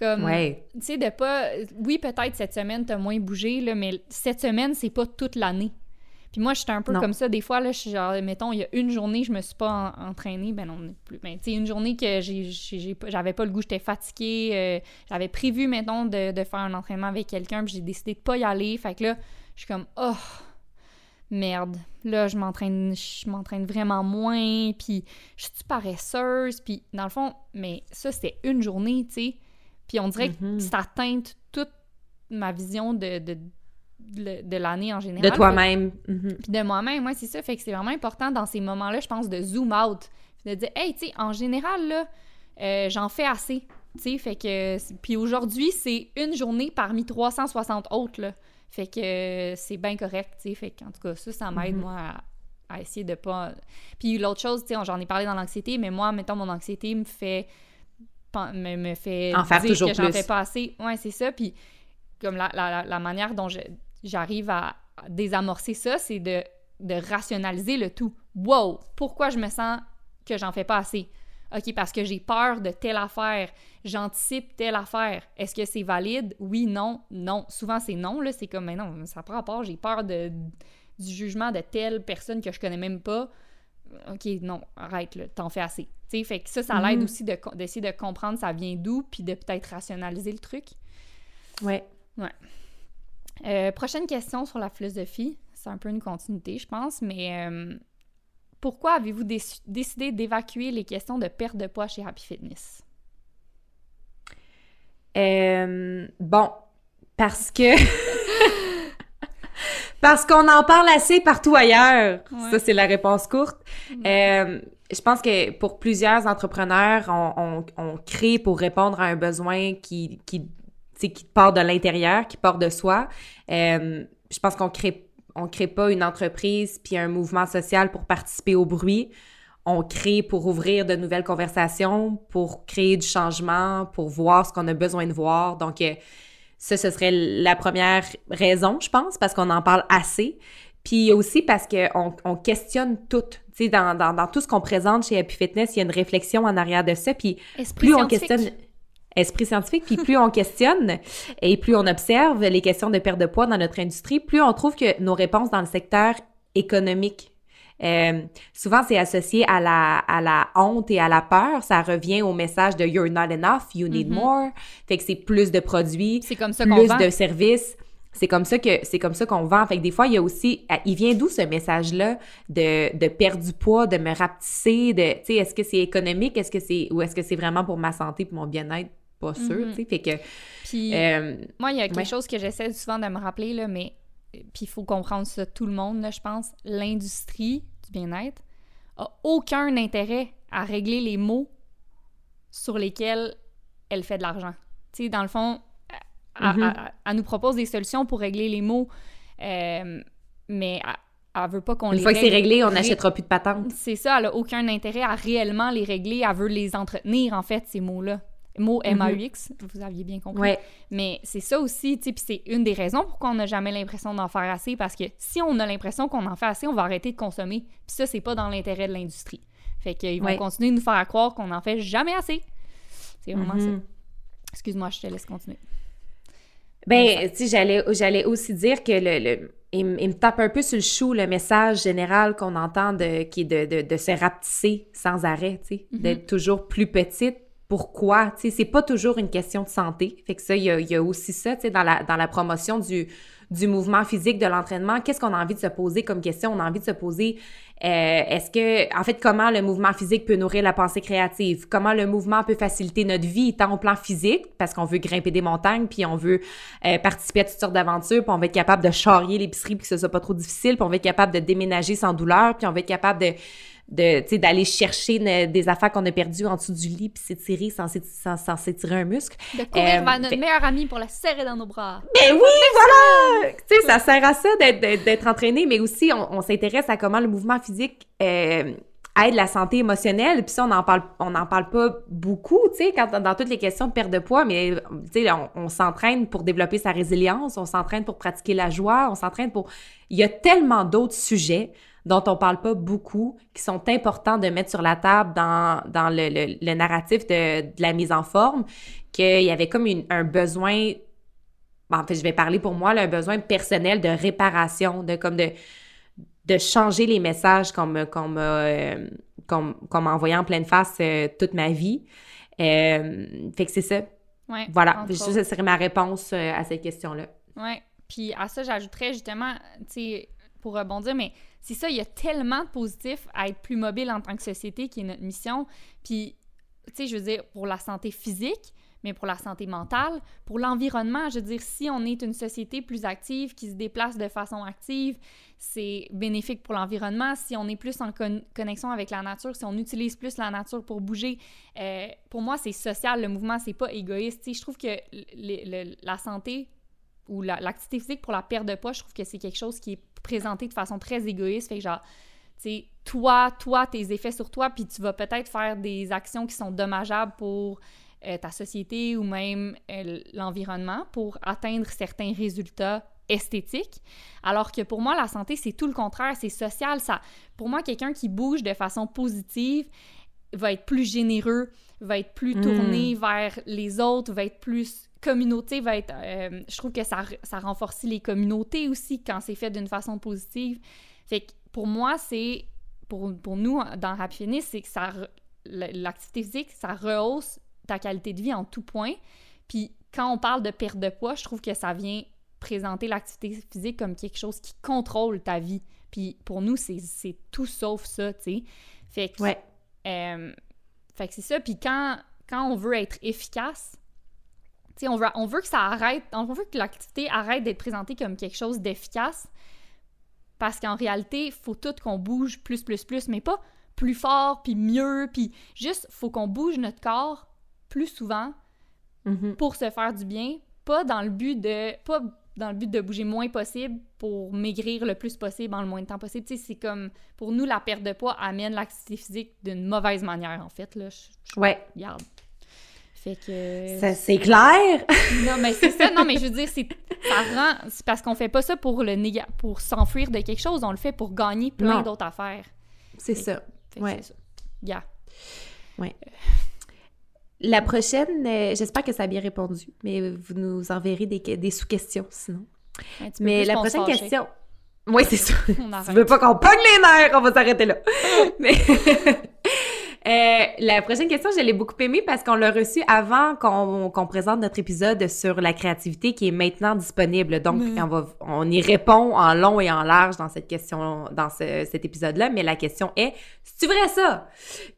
Comme, tu sais, de pas... Oui, peut-être cette semaine, t'as moins bougé, là, mais cette semaine, c'est pas toute l'année. Puis moi, j'étais un peu comme ça. Des fois, là, je suis genre, mettons, il y a une journée, je me suis pas entraînée. Ben non, plus. Ben, tu sais, une journée que j'avais pas le goût, j'étais fatiguée. Euh, j'avais prévu, mettons, de, de, faire un entraînement avec quelqu'un, puis j'ai décidé de pas y aller. Fait que là, je suis comme, oh, merde. Là, je m'entraîne, je m'entraîne vraiment moins, puis je suis paresseuse. Puis dans le fond, mais ça, c'était une journée, tu sais. Puis on dirait que mhm. ça teinte toute ma vision de, de, de, l'année en général. De toi-même. Mhm. Puis de moi-même, moi, c'est ça. Fait que c'est vraiment important dans ces moments-là, je pense, de zoom out. de dire, hey, tu sais, en général, là, euh, j'en fais assez. tu sais, fait que... Puis aujourd'hui, c'est une journée parmi 360 autres, là. Fait que c'est bien correct, tu sais. Fait qu'en tout cas, ça, ça m'aide, Mhm. moi, à, à essayer de pas... Puis l'autre chose, tu sais, j'en ai parlé dans l'anxiété, mais moi, mettons, mon anxiété me fait... Me, me fait En faire dire toujours que j'en fais pas assez. Ouais, c'est ça. Puis comme la, la, manière dont j'arrive à désamorcer ça, c'est de, de rationaliser le tout. Wow! Pourquoi je me sens que j'en fais pas assez? OK, parce que j'ai peur de telle affaire. J'anticipe telle affaire. Est-ce que c'est valide? Oui, non, non. Souvent, c'est non. Là, c'est comme, mais non, ça prend rapport. J'ai peur de, du jugement de telle personne que je connais même pas. OK, non, arrête, là, t'en fais assez. Tu sais, fait que ça, ça l'aide Mhm. aussi d'essayer de comprendre ça vient d'où, puis de peut-être rationaliser le truc. Ouais. Euh, prochaine question sur la philosophie. C'est un peu une continuité, je pense, mais euh, pourquoi avez-vous déc- décidé d'évacuer les questions de perte de poids chez Happy Fitness? Euh, bon, parce que. parce qu'on en parle assez partout ailleurs. Ouais. Ça, c'est la réponse courte. Euh, je pense que pour plusieurs entrepreneurs, on, on- on crée pour répondre à un besoin qui, qui, qui part de l'intérieur, qui part de soi. Euh, je pense qu'on crée, on crée pas une entreprise puis un mouvement social pour participer au bruit. On crée pour ouvrir de nouvelles conversations, pour créer du changement, pour voir ce qu'on a besoin de voir. Donc, euh, ça, ce serait la première raison, je pense, parce qu'on en parle assez. Puis aussi parce qu'on on questionne tout. Tu sais, dans, dans, dans tout ce qu'on présente chez Happy Fitness, il y a une réflexion en arrière de ça. Puis Esprit plus on questionne esprit scientifique, puis plus on questionne et plus on observe les questions de perte de poids dans notre industrie, plus on trouve que nos réponses dans le secteur économique euh, souvent, c'est associé à la, à la honte et à la peur. Ça revient au message de You're not enough, you need Mhm. more. Fait que c'est plus de produits, comme ça plus vend. de services. C'est comme ça que c'est comme ça qu'on vend. Fait que des fois, il y a aussi, ah, il vient d'où ce message-là de, de perdre du poids, de me rapetisser, de, tu sais, est-ce que c'est économique, est-ce que c'est, ou est-ce que c'est vraiment pour ma santé, pour mon bien-être, pas sûr, Mhm. tu sais. Fait que, Puis euh, moi, il y a quelque ouais. chose que j'essaie souvent de me rappeler, là, mais puis il faut comprendre ça, tout le monde, là, je pense. L'industrie du bien-être a aucun intérêt à régler les maux sur lesquels elle fait de l'argent. Tu sais, dans le fond, elle, Mhm. elle- elle nous propose des solutions pour régler les maux, euh, mais elle, elle veut pas qu'on une les fois que c'est réglé, on n'achètera plus de patentes. c'est ça, elle a aucun intérêt à réellement les régler, elle veut les entretenir, en fait, ces mots-là. Mots M-A-U-X, vous aviez bien compris. Ouais. Mais c'est ça aussi, tu sais, puis c'est une des raisons pourquoi on n'a jamais l'impression d'en faire assez, parce que si on a l'impression qu'on en fait assez, on va arrêter de consommer. Puis ça, c'est pas dans l'intérêt de l'industrie. Fait qu'ils vont Ouais. continuer de nous faire croire qu'on en fait jamais assez. C'est vraiment ça. Mhm. Excuse-moi, je te laisse continuer. Ben, tu sais, j'allais, j'allais aussi dire que le, le- il, me- il me tape un peu sur le chou le message général qu'on entend de, qui est de, de, de se rapetisser sans arrêt, tu sais, Mhm. d'être toujours plus petite. Pourquoi? Tu sais, c'est pas toujours une question de santé. Fait que ça, il y a, aussi ça, tu sais, dans la, promotion du, du mouvement physique, de l'entraînement. Qu'est-ce qu'on a envie de se poser comme question? On a envie de se poser, euh, est-ce que, en fait, comment le mouvement physique peut nourrir la pensée créative? Comment le mouvement peut faciliter notre vie, tant au plan physique, parce qu'on veut grimper des montagnes, puis on veut euh, participer à toutes sortes d'aventures, puis on va être capable de charrier l'épicerie, puis que ce soit pas trop difficile, puis on va être capable de déménager sans douleur, puis on va être capable de de d'aller chercher ne- des affaires qu'on a perdues en dessous du lit puis s'étirer sans s'éti- sans- sans s'étirer un muscle. De courir Euh, vers notre fait- meilleure amie pour la serrer dans nos bras. Mais oui, voilà! Tu sais, ça sert à ça d'être- entraîné, mais aussi, on, on s'intéresse à comment le mouvement physique euh, aide la santé émotionnelle. Puis ça, on n'en parle, on n'en parle pas beaucoup, tu sais, quand, dans toutes les questions de perte de poids, mais tu sais, on, on s'entraîne pour développer sa résilience, on s'entraîne pour pratiquer la joie, on s'entraîne pour... Il y a tellement d'autres sujets dont on parle pas beaucoup, qui sont importants de mettre sur la table dans, dans le, le- le narratif de, de la mise en forme, qu'il y avait comme une- un besoin Bon, en fait, je vais parler pour moi, là, un besoin personnel de réparation, de comme de, de changer les messages qu'on m'a euh, m'a envoyé en pleine face euh, toute ma vie. Euh, fait que c'est ça. Ouais, Voilà. Ça, serait ma réponse à cette question-là. Ouais. Puis à ça, j'ajouterais justement, tu sais, pour rebondir, mais c'est ça, il y a tellement de positifs à être plus mobile en tant que société qui est notre mission. Puis, tu sais, je veux dire, pour la santé physique, mais pour la santé mentale, pour l'environnement. Je veux dire, si on est une société plus active, qui se déplace de façon active, c'est bénéfique pour l'environnement. Si on est plus en connexion avec la nature, si on utilise plus la nature pour bouger, euh, pour moi, c'est social. Le mouvement, c'est pas égoïste. je trouve que la santé ou l'activité physique pour la perte de poids, je trouve que c'est quelque chose qui est présenté de façon très égoïste. Fait que genre, tu sais, toi, toi, tes effets sur toi, puis tu vas peut-être faire des actions qui sont dommageables pour euh, ta société ou même euh, l'environnement pour atteindre certains résultats esthétiques. Alors que pour moi, la santé, c'est tout le contraire, c'est social. Ça, pour moi, quelqu'un qui bouge de façon positive va être plus généreux, va être plus tourné hmm. vers les autres, va être plus communauté, va être... Euh, je trouve que ça, ça renforce les communautés aussi quand c'est fait d'une façon positive. Fait que pour moi, c'est... Pour, pour nous, dans Happy c'est que ça... L'activité physique, ça rehausse ta qualité de vie en tout point. Puis quand on parle de perte de poids, je trouve que ça vient présenter l'activité physique comme quelque chose qui contrôle ta vie. Puis pour nous, c'est tout sauf ça, tu sais. Fait que, ouais. Euh, fait que c'est ça. Puis quand, quand on veut être efficace, tu sais, on veut, on veut que ça arrête, on veut que l'activité arrête d'être présentée comme quelque chose d'efficace. Parce qu'en réalité, il faut tout qu'on bouge plus, plus, plus, mais pas plus fort, puis mieux, puis juste, faut qu'on bouge notre corps plus souvent mm-hmm. pour se faire du bien, pas dans le but de pas dans le but de bouger moins possible pour maigrir le plus possible en le moins de temps possible. Tu sais, c'est comme pour nous la perte de poids amène l'activité physique d'une mauvaise manière en fait là. ouais. Regarde. Fait que ça c'est clair. non mais c'est ça. Non mais je veux dire c'est ça rend c'est parce qu'on fait pas ça pour le néga... pour s'enfuir de quelque chose, on le fait pour gagner plein d'autres affaires. C'est ça. ouais. C'est ça. Yeah. Ouais. La prochaine, euh, j'espère que ça a bien répondu, mais vous nous enverrez des, des sous-questions sinon. mais la prochaine question. Oui, c'est ça. tu veux pas qu'on pogne les nerfs, on va s'arrêter là. mais euh, la prochaine question, je l'ai beaucoup aimée parce qu'on l'a reçue avant qu'on présente notre épisode sur la créativité qui est maintenant disponible. Donc, on, va, on y répond en long et en large dans cette question, dans cet épisode-là. Mais la question est, c'est vrai ça?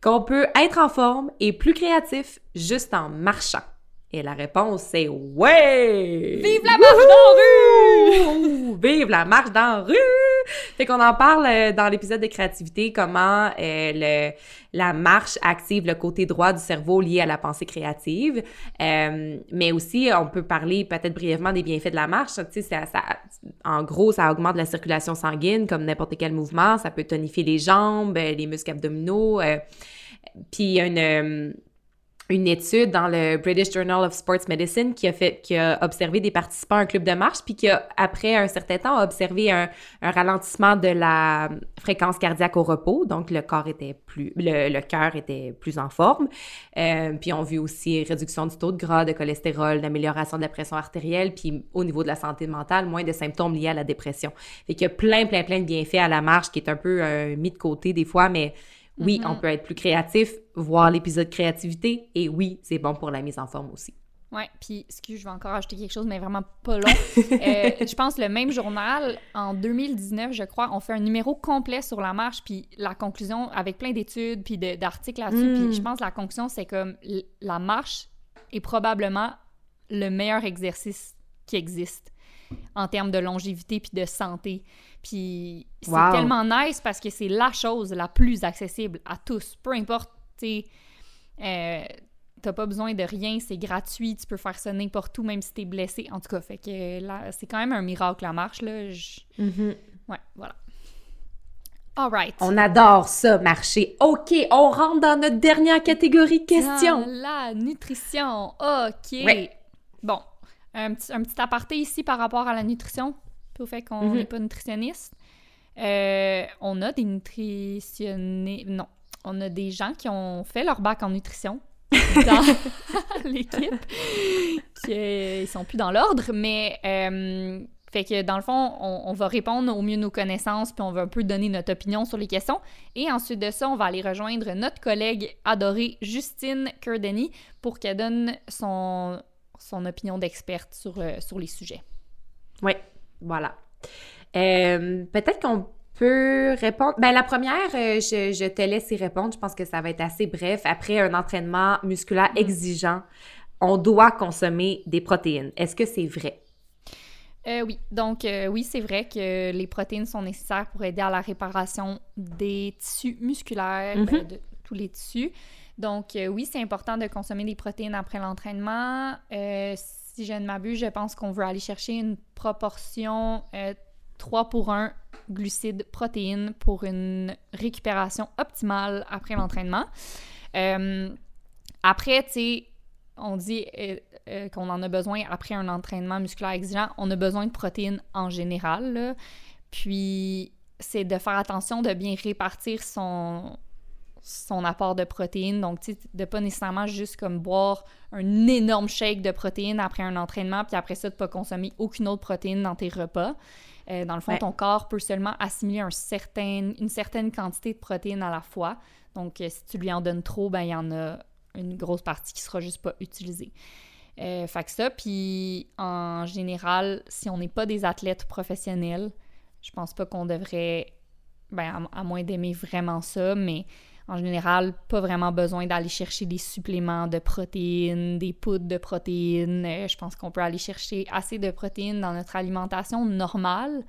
Qu'on peut être en forme et plus créatif juste en marchant? Et la réponse, c'est ouais! Vive la marche dans la rue! Vive la marche dans la rue! Fait qu'on en parle euh, dans l'épisode de créativité, comment euh, le, la marche active le côté droit du cerveau lié à la pensée créative. Euh, mais aussi, on peut parler peut-être brièvement des bienfaits de la marche. Tu sais, ça, ça, en gros, ça augmente la circulation sanguine comme n'importe quel mouvement. Ça peut tonifier les jambes, les muscles abdominaux. puis il y a une une étude dans le British Journal of Sports Medicine qui a fait qui a observé des participants à un club de marche puis qui a après un certain temps a observé un, un ralentissement de la fréquence cardiaque au repos. Donc le corps était plus le, le cœur était plus en forme. Euh, puis on vu aussi réduction du taux de gras de cholestérol d'amélioration de la pression artérielle puis au niveau de la santé mentale moins de symptômes liés à la dépression. Fait qu'il y a plein plein plein de bienfaits à la marche qui est un peu euh, mis de côté des fois mais oui, on mm-hmm. peut être plus créatif, voir l'épisode créativité, et oui, c'est bon pour la mise en forme aussi. Ouais, puis, excuse, je vais encore ajouter quelque chose, mais vraiment pas long. Euh, je pense le même journal, en 2019, je crois, on fait un numéro complet sur la marche, puis la conclusion, avec plein d'études, puis d'articles là-dessus, puis je mm. pense que la conclusion, c'est comme la marche est probablement le meilleur exercice qui existe en termes de longévité puis de santé. Puis c'est tellement nice parce que c'est la chose la plus accessible à tous. Peu importe, tu euh, t'as pas besoin de rien, c'est gratuit, tu peux faire ça n'importe où, même si t'es blessé. En tout cas, fait que là, c'est quand même un miracle la marche, là. Mm-hmm. Ouais, voilà. All right. On adore ça, marcher. OK, on rentre dans notre dernière catégorie de questions. la nutrition. OK. Bon, un petit, un petit aparté ici par rapport à la nutrition, au fait qu'on n'est mhm. pas nutritionniste. Euh, on a des nutritionnistes. Non, on a des gens qui ont fait leur bac en nutrition dans l'équipe, qui euh, sont plus dans l'ordre, mais euh, fait que dans le fond, on, va répondre au mieux nos connaissances, puis on va un peu donner notre opinion sur les questions. Et ensuite de ça, on va aller rejoindre notre collègue adorée Justine Kerdeny pour qu'elle donne son son opinion d'experte sur, euh, sur les sujets. Oui, voilà. Euh, peut-être qu'on peut répondre. Ben, la première, euh, je, je, te laisse y répondre. Je pense que ça va être assez bref. Après un entraînement musculaire mm. exigeant, on doit consommer des protéines. Est-ce que c'est vrai? Euh, oui, donc euh, oui, c'est vrai que les protéines sont nécessaires pour aider à la réparation des tissus musculaires, ben, Mhm. de tous les tissus. Donc euh, oui, c'est important de consommer des protéines après l'entraînement. Euh, si je ne m'abuse, je pense qu'on veut aller chercher une proportion euh, 3 pour 1 glucides-protéines pour une récupération optimale après l'entraînement. Euh, après, tu sais, on dit euh, euh, qu'on en a besoin après un entraînement musculaire exigeant. On a besoin de protéines en général. Puis, c'est de faire attention de bien répartir son, son apport de protéines. Donc, tu sais, de pas nécessairement juste comme boire un énorme shake de protéines après un entraînement, puis après ça, de pas consommer aucune autre protéine dans tes repas. Euh, dans le fond, Ouais. ton corps peut seulement assimiler un certain, une certaine quantité de protéines à la fois. Donc, euh, si tu lui en donnes trop, ben il y en a une grosse partie qui sera juste pas utilisée. Euh, fait que ça, puis en général, si on n'est pas des athlètes professionnels, je pense pas qu'on devrait, ben à, à moins d'aimer vraiment ça, mais en général, pas vraiment besoin d'aller chercher des suppléments de protéines, des poudres de protéines. Euh, je pense qu'on peut aller chercher assez de protéines dans notre alimentation normale.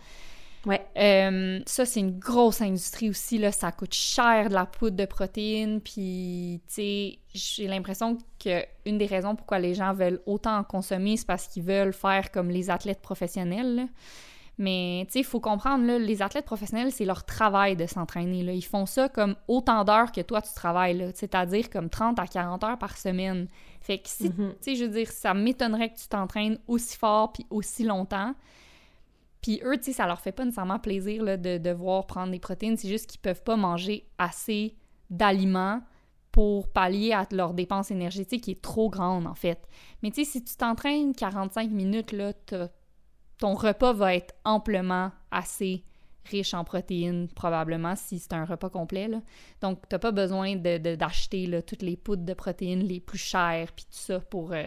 Ouais. Euh, ça, c'est une grosse industrie aussi, là. Ça coûte cher de la poudre de protéines. Puis, tu sais, j'ai l'impression que une des raisons pourquoi les gens veulent autant en consommer, c'est parce qu'ils veulent faire comme les athlètes professionnels, là. Mais, tu sais, il faut comprendre, là, les athlètes professionnels, c'est leur travail de s'entraîner, là. Ils font ça comme autant d'heures que toi, tu travailles. C'est-à-dire comme 30 à 40 heures par semaine. Fait que si, Mhm. tu sais, je veux dire, ça m'étonnerait que tu t'entraînes aussi fort puis aussi longtemps. Puis eux, tu sais, ça leur fait pas nécessairement plaisir là, de devoir prendre des protéines. C'est juste qu'ils peuvent pas manger assez d'aliments pour pallier à leur dépense énergétique qui est trop grande, en fait. Mais tu sais, si tu t'entraînes 45 minutes, là, t'as- ton repas va être amplement assez riche en protéines, probablement, si c'est un repas complet. Là. Donc, t'as pas besoin de- de- d'acheter là, toutes les poudres de protéines les plus chères, puis tout ça pour... euh,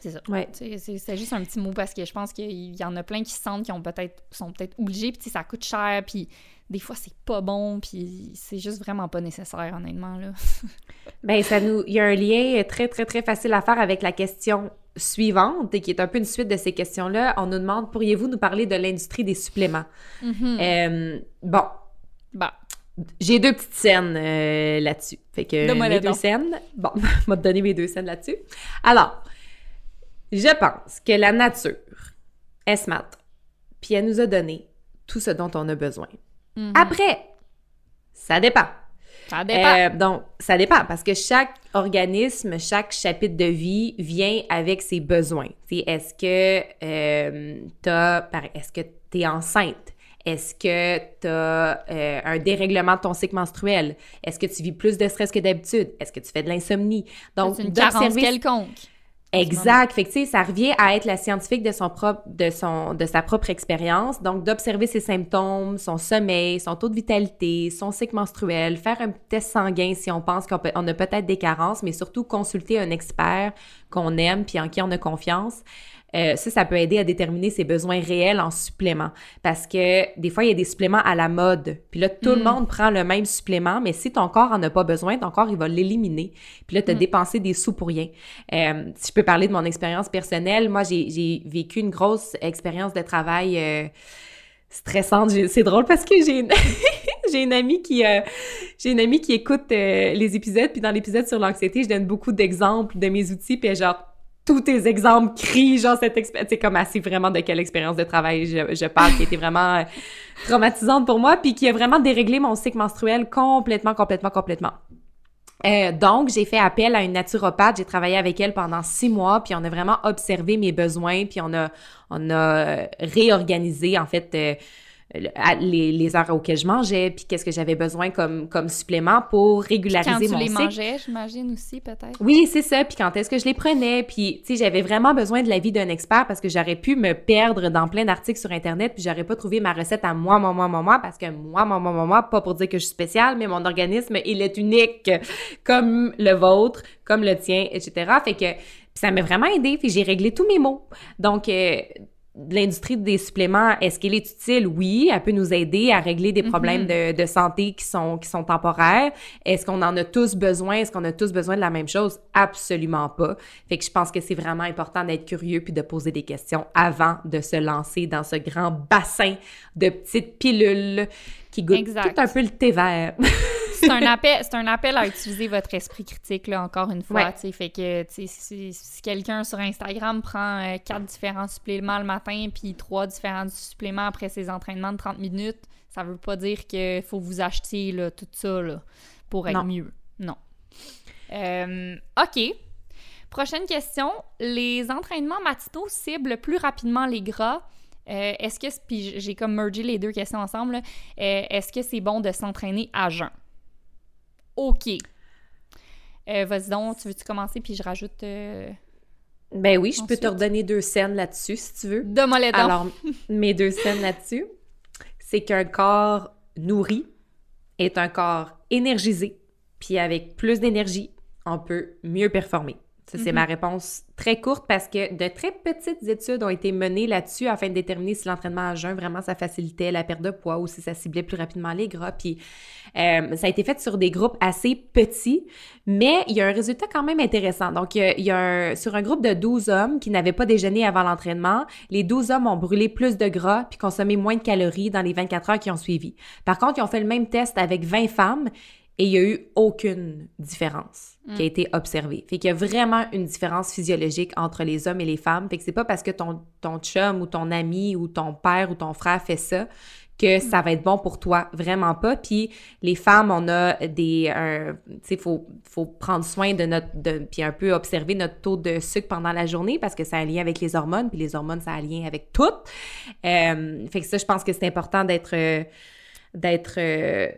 C'est ça. Ouais. C'est- juste un petit mot parce que je pense qu'il y en a plein qui se sentent qui ont peut-être sont peut-être obligés, puis tu ça coûte cher, puis des fois c'est pas bon, puis c'est juste vraiment pas nécessaire, honnêtement, là. Ben, ça nous, il y a un lien très, très, très facile à faire avec la question suivante, et qui est un peu une suite de ces questions-là. On nous demande, pourriez-vous nous parler de l'industrie des suppléments? Mhm. Euh, bon, Bah, j'ai deux petites scènes euh, là-dessus. Fait que Donne-moi mes deux scènes, bon, je vais te donner mes deux scènes là-dessus. Alors, je pense que la nature est smart, puis elle nous a donné tout ce dont on a besoin. mhm. Après, ça dépend. Ça dépend. Euh, donc, ça dépend parce que chaque organisme, chaque chapitre de vie vient avec ses besoins. Est-ce que euh, est-ce que tu es enceinte? Est-ce que tu as un dérèglement de ton cycle menstruel? Est-ce que tu vis plus de stress que d'habitude? Est-ce que tu fais de l'insomnie? Donc, c'est une carence quelconque. Exact. Fait que, tu sais, ça revient à être la scientifique de son propre, de son, de sa propre expérience. Donc, d'observer ses symptômes, son sommeil, son taux de vitalité, son cycle menstruel, faire un test sanguin si on pense qu'on peut- on a peut-être des carences, mais surtout consulter un expert qu'on aime puis en qui on a confiance. Euh, ça, ça peut aider à déterminer ses besoins réels en supplément. Parce que des fois, il y a des suppléments à la mode. Puis là, tout le Mm. monde prend le même supplément, mais si ton corps en a pas besoin, ton corps, il va l'éliminer. Puis là, tu as Mm. dépensé des sous pour rien. Euh, si je peux parler de mon expérience personnelle, moi, j'ai vécu une grosse expérience de travail euh, stressante. C'est drôle parce que j'ai une... j'ai une amie qui euh, j'ai une amie qui écoute euh, les épisodes puis dans l'épisode sur l'anxiété je donne beaucoup d'exemples de mes outils puis genre tous tes exemples crient genre cette expérience c'est comme assez vraiment de quelle expérience de travail je, je parle qui était vraiment euh, traumatisante pour moi puis qui a vraiment déréglé mon cycle menstruel complètement complètement complètement euh, donc, j'ai fait appel à une naturopathe. J'ai travaillé avec elle pendant six mois, puis on a vraiment observé mes besoins, puis on a, on a euh, réorganisé, en fait, les, les heures auxquelles je mangeais, puis qu'est-ce que j'avais besoin comme, comme supplément pour Quand régulariser tu mon les cycle. mangeais, j'imagine aussi, peut-être. Oui, c'est ça. Puis quand est-ce que je les prenais? Puis, tu sais, j'avais vraiment besoin de l'avis d'un expert parce que j'aurais pu me perdre dans plein d'articles sur Internet puis j'aurais pas trouvé ma recette à moi, moi, moi, moi, moi, parce que moi, moi, moi, moi, moi, pas pour dire que je suis spéciale, mais mon organisme, il est unique comme le vôtre, comme le tien, etc. Fait que ça m'a vraiment aidé puis j'ai réglé tous mes maux. Donc, euh, l'industrie des suppléments, est-ce qu'elle est utile? Oui, elle peut nous aider à régler des problèmes de, de, santé qui sont, qui sont temporaires. Est-ce qu'on en a tous besoin? Est-ce qu'on a tous besoin de la même chose? Absolument pas. Fait que je pense que c'est vraiment important d'être curieux puis de poser des questions avant de se lancer dans ce grand bassin de petites pilules qui tout un peu le thé vert. c'est un appel, c'est un appel à utiliser votre esprit critique là encore une fois. Fait que si, si, quelqu'un sur Instagram prend euh, quatre différents suppléments le matin puis trois différents suppléments après ses entraînements de 30 minutes, ça veut pas dire qu'il faut vous acheter là, tout ça là, pour être mieux. Non. Euh, OK. Prochaine question. Les entraînements matinaux ciblent plus rapidement les gras. Euh, est-ce que, puis j'ai comme mergé les deux questions ensemble, est-ce que c'est bon de s'entraîner à jeun? OK. Euh, vas-y donc, tu veux-tu commencer, puis je rajoute... Euh, ben oui, je peux te redonner deux scènes là-dessus, si tu veux. De les Alors, mes deux scènes là-dessus, c'est qu'un corps nourri est un corps énergisé, puis avec plus d'énergie, on peut mieux performer. Ça, c'est ma mhm. réponse très courte parce que de très petites études ont été menées là-dessus afin de déterminer si l'entraînement à jeun, vraiment, ça facilitait la perte de poids ou si ça ciblait plus rapidement les gras. Puis euh, ça a été fait sur des groupes assez petits, mais il y a un résultat quand même intéressant. Donc, il y a, sur un groupe de 12 hommes qui n'avaient pas déjeuné avant l'entraînement, les 12 hommes ont brûlé plus de gras puis consommé moins de calories dans les 24 heures qui ont suivi. Par contre, ils ont fait le même test avec 20 femmes et il n'y a eu aucune différence qui a mm. été observée. Fait qu'il y a vraiment une différence physiologique entre les hommes et les femmes. Fait que c'est pas parce que ton, ton chum ou ton ami ou ton père ou ton frère fait ça que mm. ça va être bon pour toi. Vraiment pas. Puis les femmes, on a des... tu sais, faut, faut prendre soin de notre... De, puis un peu observer notre taux de sucre pendant la journée parce que ça a un lien avec les hormones. Puis les hormones, ça a un lien avec tout. Euh, fait que ça, je pense que c'est important d'être... d'être euh,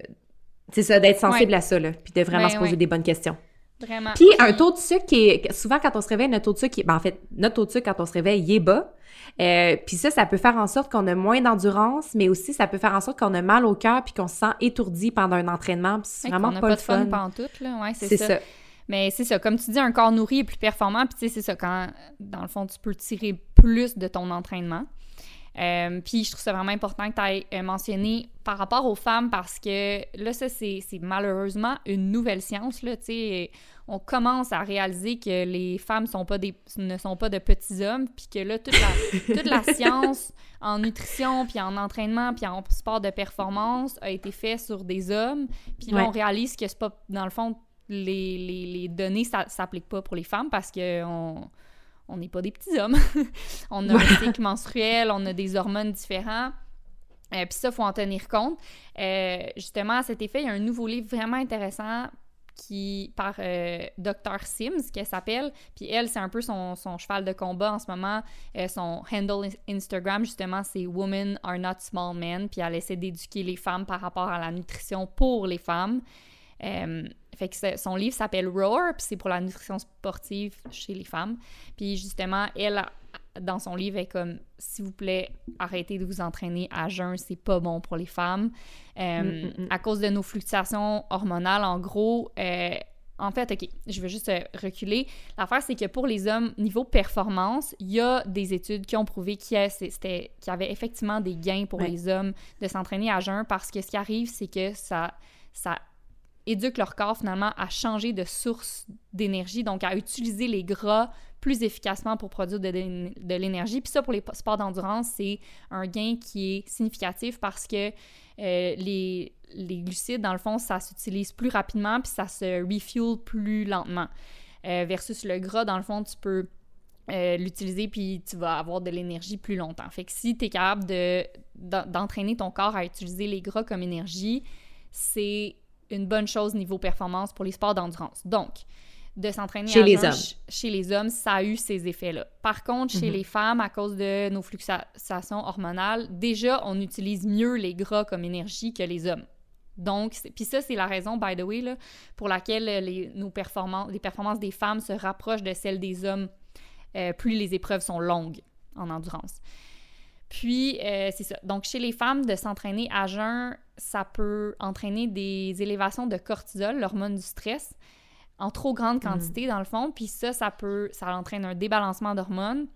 c'est ça, d'être sensible à ça, là, puis de vraiment ben se poser des bonnes questions. Vraiment. Puis un taux de sucre qui est... Souvent, quand on se réveille, notre taux de sucre, qui ben, en fait, notre taux de sucre, quand on se réveille, il est bas. Euh, puis ça, ça peut faire en sorte qu'on a moins d'endurance, mais aussi ça peut faire en sorte qu'on a mal au cœur puis qu'on se sent étourdi pendant un entraînement. c'est vraiment pas, pas, de fun. fun tout, là. Ouais, c'est ça. Mais c'est ça, comme tu dis, un corps nourri est plus performant. Puis tu sais, c'est ça, quand, dans le fond, tu peux tirer plus de ton entraînement. Euh, puis je trouve ça vraiment important que tu aies euh, mentionné par rapport aux femmes parce que là, ça, c'est malheureusement une nouvelle science. Là, on commence à réaliser que les femmes sont pas des, ne sont pas de petits hommes, puis que là, toute la, toute la science en nutrition, puis en entraînement, puis en sport de performance a été faite sur des hommes. Puis là, on réalise que c'est pas, dans le fond, les, les, les données, ça s'applique pas pour les femmes parce que on on n'est pas des petits hommes. on a un cycle menstruel, on a des hormones différents. Euh, Puis ça, il faut en tenir compte. Euh, justement, à cet effet, il y a un nouveau livre vraiment intéressant qui par euh, Dr. Sims, qui s'appelle. Puis elle, c'est un peu son, cheval de combat en ce moment. Euh, son handle Instagram, justement, c'est Women are not small men. Puis elle essaie d'éduquer les femmes par rapport à la nutrition pour les femmes. Euh, fait que son livre s'appelle Roar, puis c'est pour la nutrition sportive chez les femmes. Puis justement, elle, dans son livre, est comme s'il vous plaît, arrêtez de vous entraîner à jeun, c'est pas bon pour les femmes. Euh, mm, mm, mm. À cause de nos fluctuations hormonales, en gros, euh, en fait, OK, je vais juste reculer. L'affaire, c'est que pour les hommes, niveau performance, il y a des études qui ont prouvé qu'il y, avait effectivement des gains pour les hommes de s'entraîner à jeun parce que ce qui arrive, c'est que ça, ça éduquent leur corps finalement à changer de source d'énergie, donc à utiliser les gras plus efficacement pour produire de, l'énergie. Puis ça, pour les sports d'endurance, c'est un gain qui est significatif parce que euh, les, glucides, dans le fond, ça s'utilise plus rapidement puis ça se refuel plus lentement. Euh, versus le gras, dans le fond, tu peux euh, l'utiliser puis tu vas avoir de l'énergie plus longtemps. Fait que si tu es capable d'entraîner ton corps à utiliser les gras comme énergie, c'est une bonne chose niveau performance pour les sports d'endurance. Donc, de s'entraîner chez les hommes. Chez les hommes, ça a eu ces effets-là. Par contre, chez mhm. les femmes, à cause de nos fluctuations hormonales, déjà, on utilise mieux les gras comme énergie que les hommes. Donc, puis ça, c'est la raison, by the way, là, pour laquelle les, nos performances, les performances des femmes se rapprochent de celles des hommes euh, plus les épreuves sont longues en endurance. Puis, euh, c'est ça. Donc, chez les femmes, de s'entraîner à jeun, ça peut entraîner des élévations de cortisol, l'hormone du stress, en trop grande mm. quantité, dans le fond. Puis ça, ça peut, ça entraîne un débalancement d'hormones.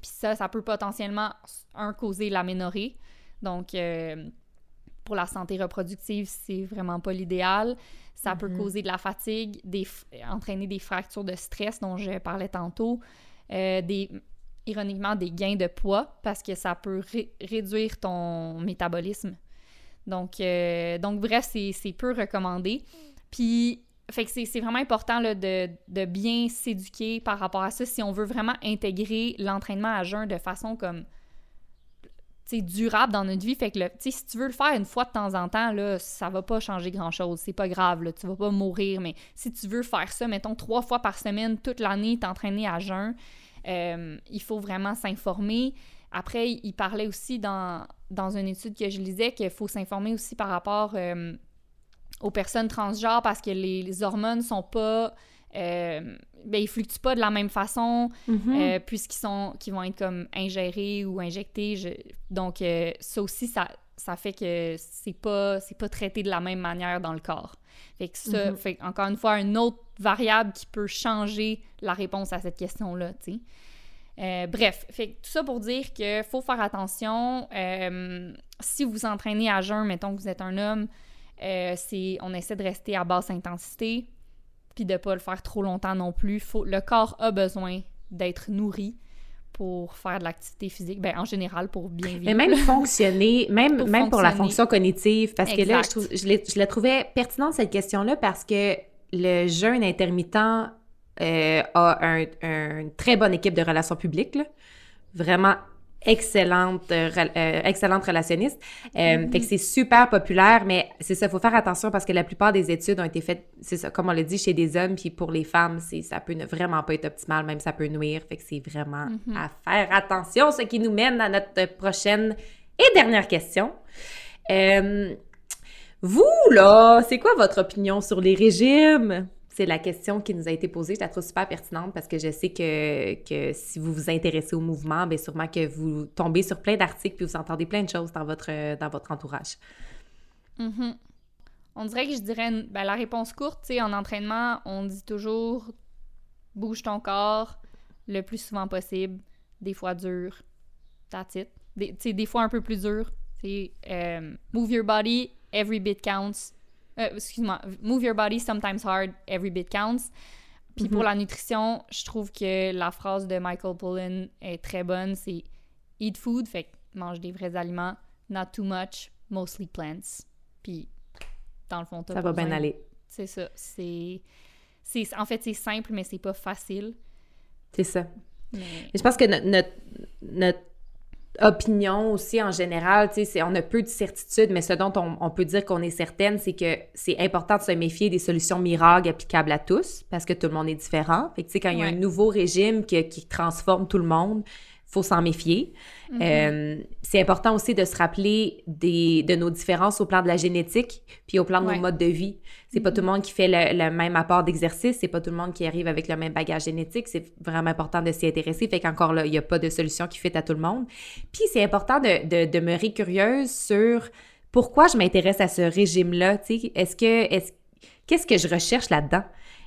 Puis ça, ça peut potentiellement, un, causer l'aménorrhée. Donc, euh, pour la santé reproductive, c'est vraiment pas l'idéal. Ça peut mm-hmm. causer de la fatigue, des, entraîner des fractures de stress dont je parlais tantôt, euh, des, ironiquement des gains de poids parce que ça peut réduire ton métabolisme. Donc, euh, donc bref, c'est peu recommandé. Puis, fait que c'est vraiment important là, de, de, bien s'éduquer par rapport à ça si on veut vraiment intégrer l'entraînement à jeun de façon comme durable dans notre vie. Fait que si tu veux le faire une fois de temps en temps, là, ça va pas changer grand-chose. C'est pas grave, là, tu vas pas mourir. Mais si tu veux faire ça, mettons, trois fois par semaine, toute l'année, t'entraîner à jeun, euh, il faut vraiment s'informer. Après, il parlait aussi dans, dans une étude que je lisais qu'il faut s'informer aussi par rapport euh, aux personnes transgenres parce que les, les hormones sont pas euh, ben, ils fluctuent pas de la même façon mhm. euh, puisqu'ils sont qui vont être comme ingérés ou injectés. Donc euh, ça aussi ça, ça fait que c'est pas c'est pas traité de la même manière dans le corps. Fait que ça mhm. fait encore une fois une autre variable qui peut changer la réponse à cette question là, tu sais. Bref, fait tout ça pour dire que faut faire attention. si vous entraînez à jeun, mettons que vous êtes un homme, c'est on essaie de rester à basse intensité puis de pas le faire trop longtemps non plus. Faut, le corps a besoin d'être nourri pour faire de l'activité physique, ben, en général, pour bien vivre. Mais même fonctionner, même pour, même pour la fonction cognitive, parce que là, je, je, la trouvais pertinente, cette question-là, parce que le jeûne intermittent euh, a un, une très bonne équipe de relations publiques, là. vraiment excellente, euh, euh, excellente relationniste. Euh, mm-hmm. Fait que c'est super populaire, mais c'est ça, il faut faire attention parce que la plupart des études ont été faites, c'est ça, comme on l'a dit, chez des hommes, puis pour les femmes, c'est ça peut ne vraiment pas être optimal, même ça peut nuire. Fait que c'est vraiment mm-hmm. à faire attention, ce qui nous mène à notre prochaine et dernière question. vous, là, c'est quoi votre opinion sur les régimes? C'est la question qui nous a été posée. Je la trouve super pertinente parce que je sais que, que si vous vous intéressez au mouvement, bien sûrement que vous tombez sur plein d'articles puis vous entendez plein de choses dans votre, dans votre entourage. Mm-hmm. On dirait que je dirais ben, la réponse courte, tu sais, en entraînement, on dit toujours bouge ton corps le plus souvent possible, des fois dur, that's it. Des, des fois un peu plus dur. C'est euh, move your body, every bit counts. Euh, excuse-moi, move your body sometimes hard, every bit counts. Puis pour mhm. la nutrition, je trouve que la phrase de Michael Pollan est très bonne. C'est eat food, fait mange des vrais aliments, not too much, mostly plants. Puis dans le fond, ça va bien aller. C'est ça. C'est, en fait, c'est simple, mais c'est pas facile. C'est ça. Mais... Je pense que notre, notre opinion aussi en général, tu sais, on a peu de certitude, mais ce dont on, peut dire qu'on est certaine, c'est que c'est important de se méfier des solutions miracles applicables à tous, parce que tout le monde est différent. Fait que, tu sais, quand il y a un nouveau régime qui, qui transforme tout le monde, faut s'en méfier. Mm-hmm. Euh, c'est important aussi de se rappeler des, de nos différences au plan de la génétique, puis au plan de nos modes de vie. C'est pas tout le monde qui fait le, même apport d'exercice, c'est pas tout le monde qui arrive avec le même bagage génétique. C'est vraiment important de s'y intéresser. Fait qu'encore là, il n'y a pas de solution qui fait à tout le monde. Puis c'est important de, de, demeurer curieuse sur pourquoi je m'intéresse à ce régime-là. Est-ce que, est-ce, qu'est-ce que je recherche là-dedans?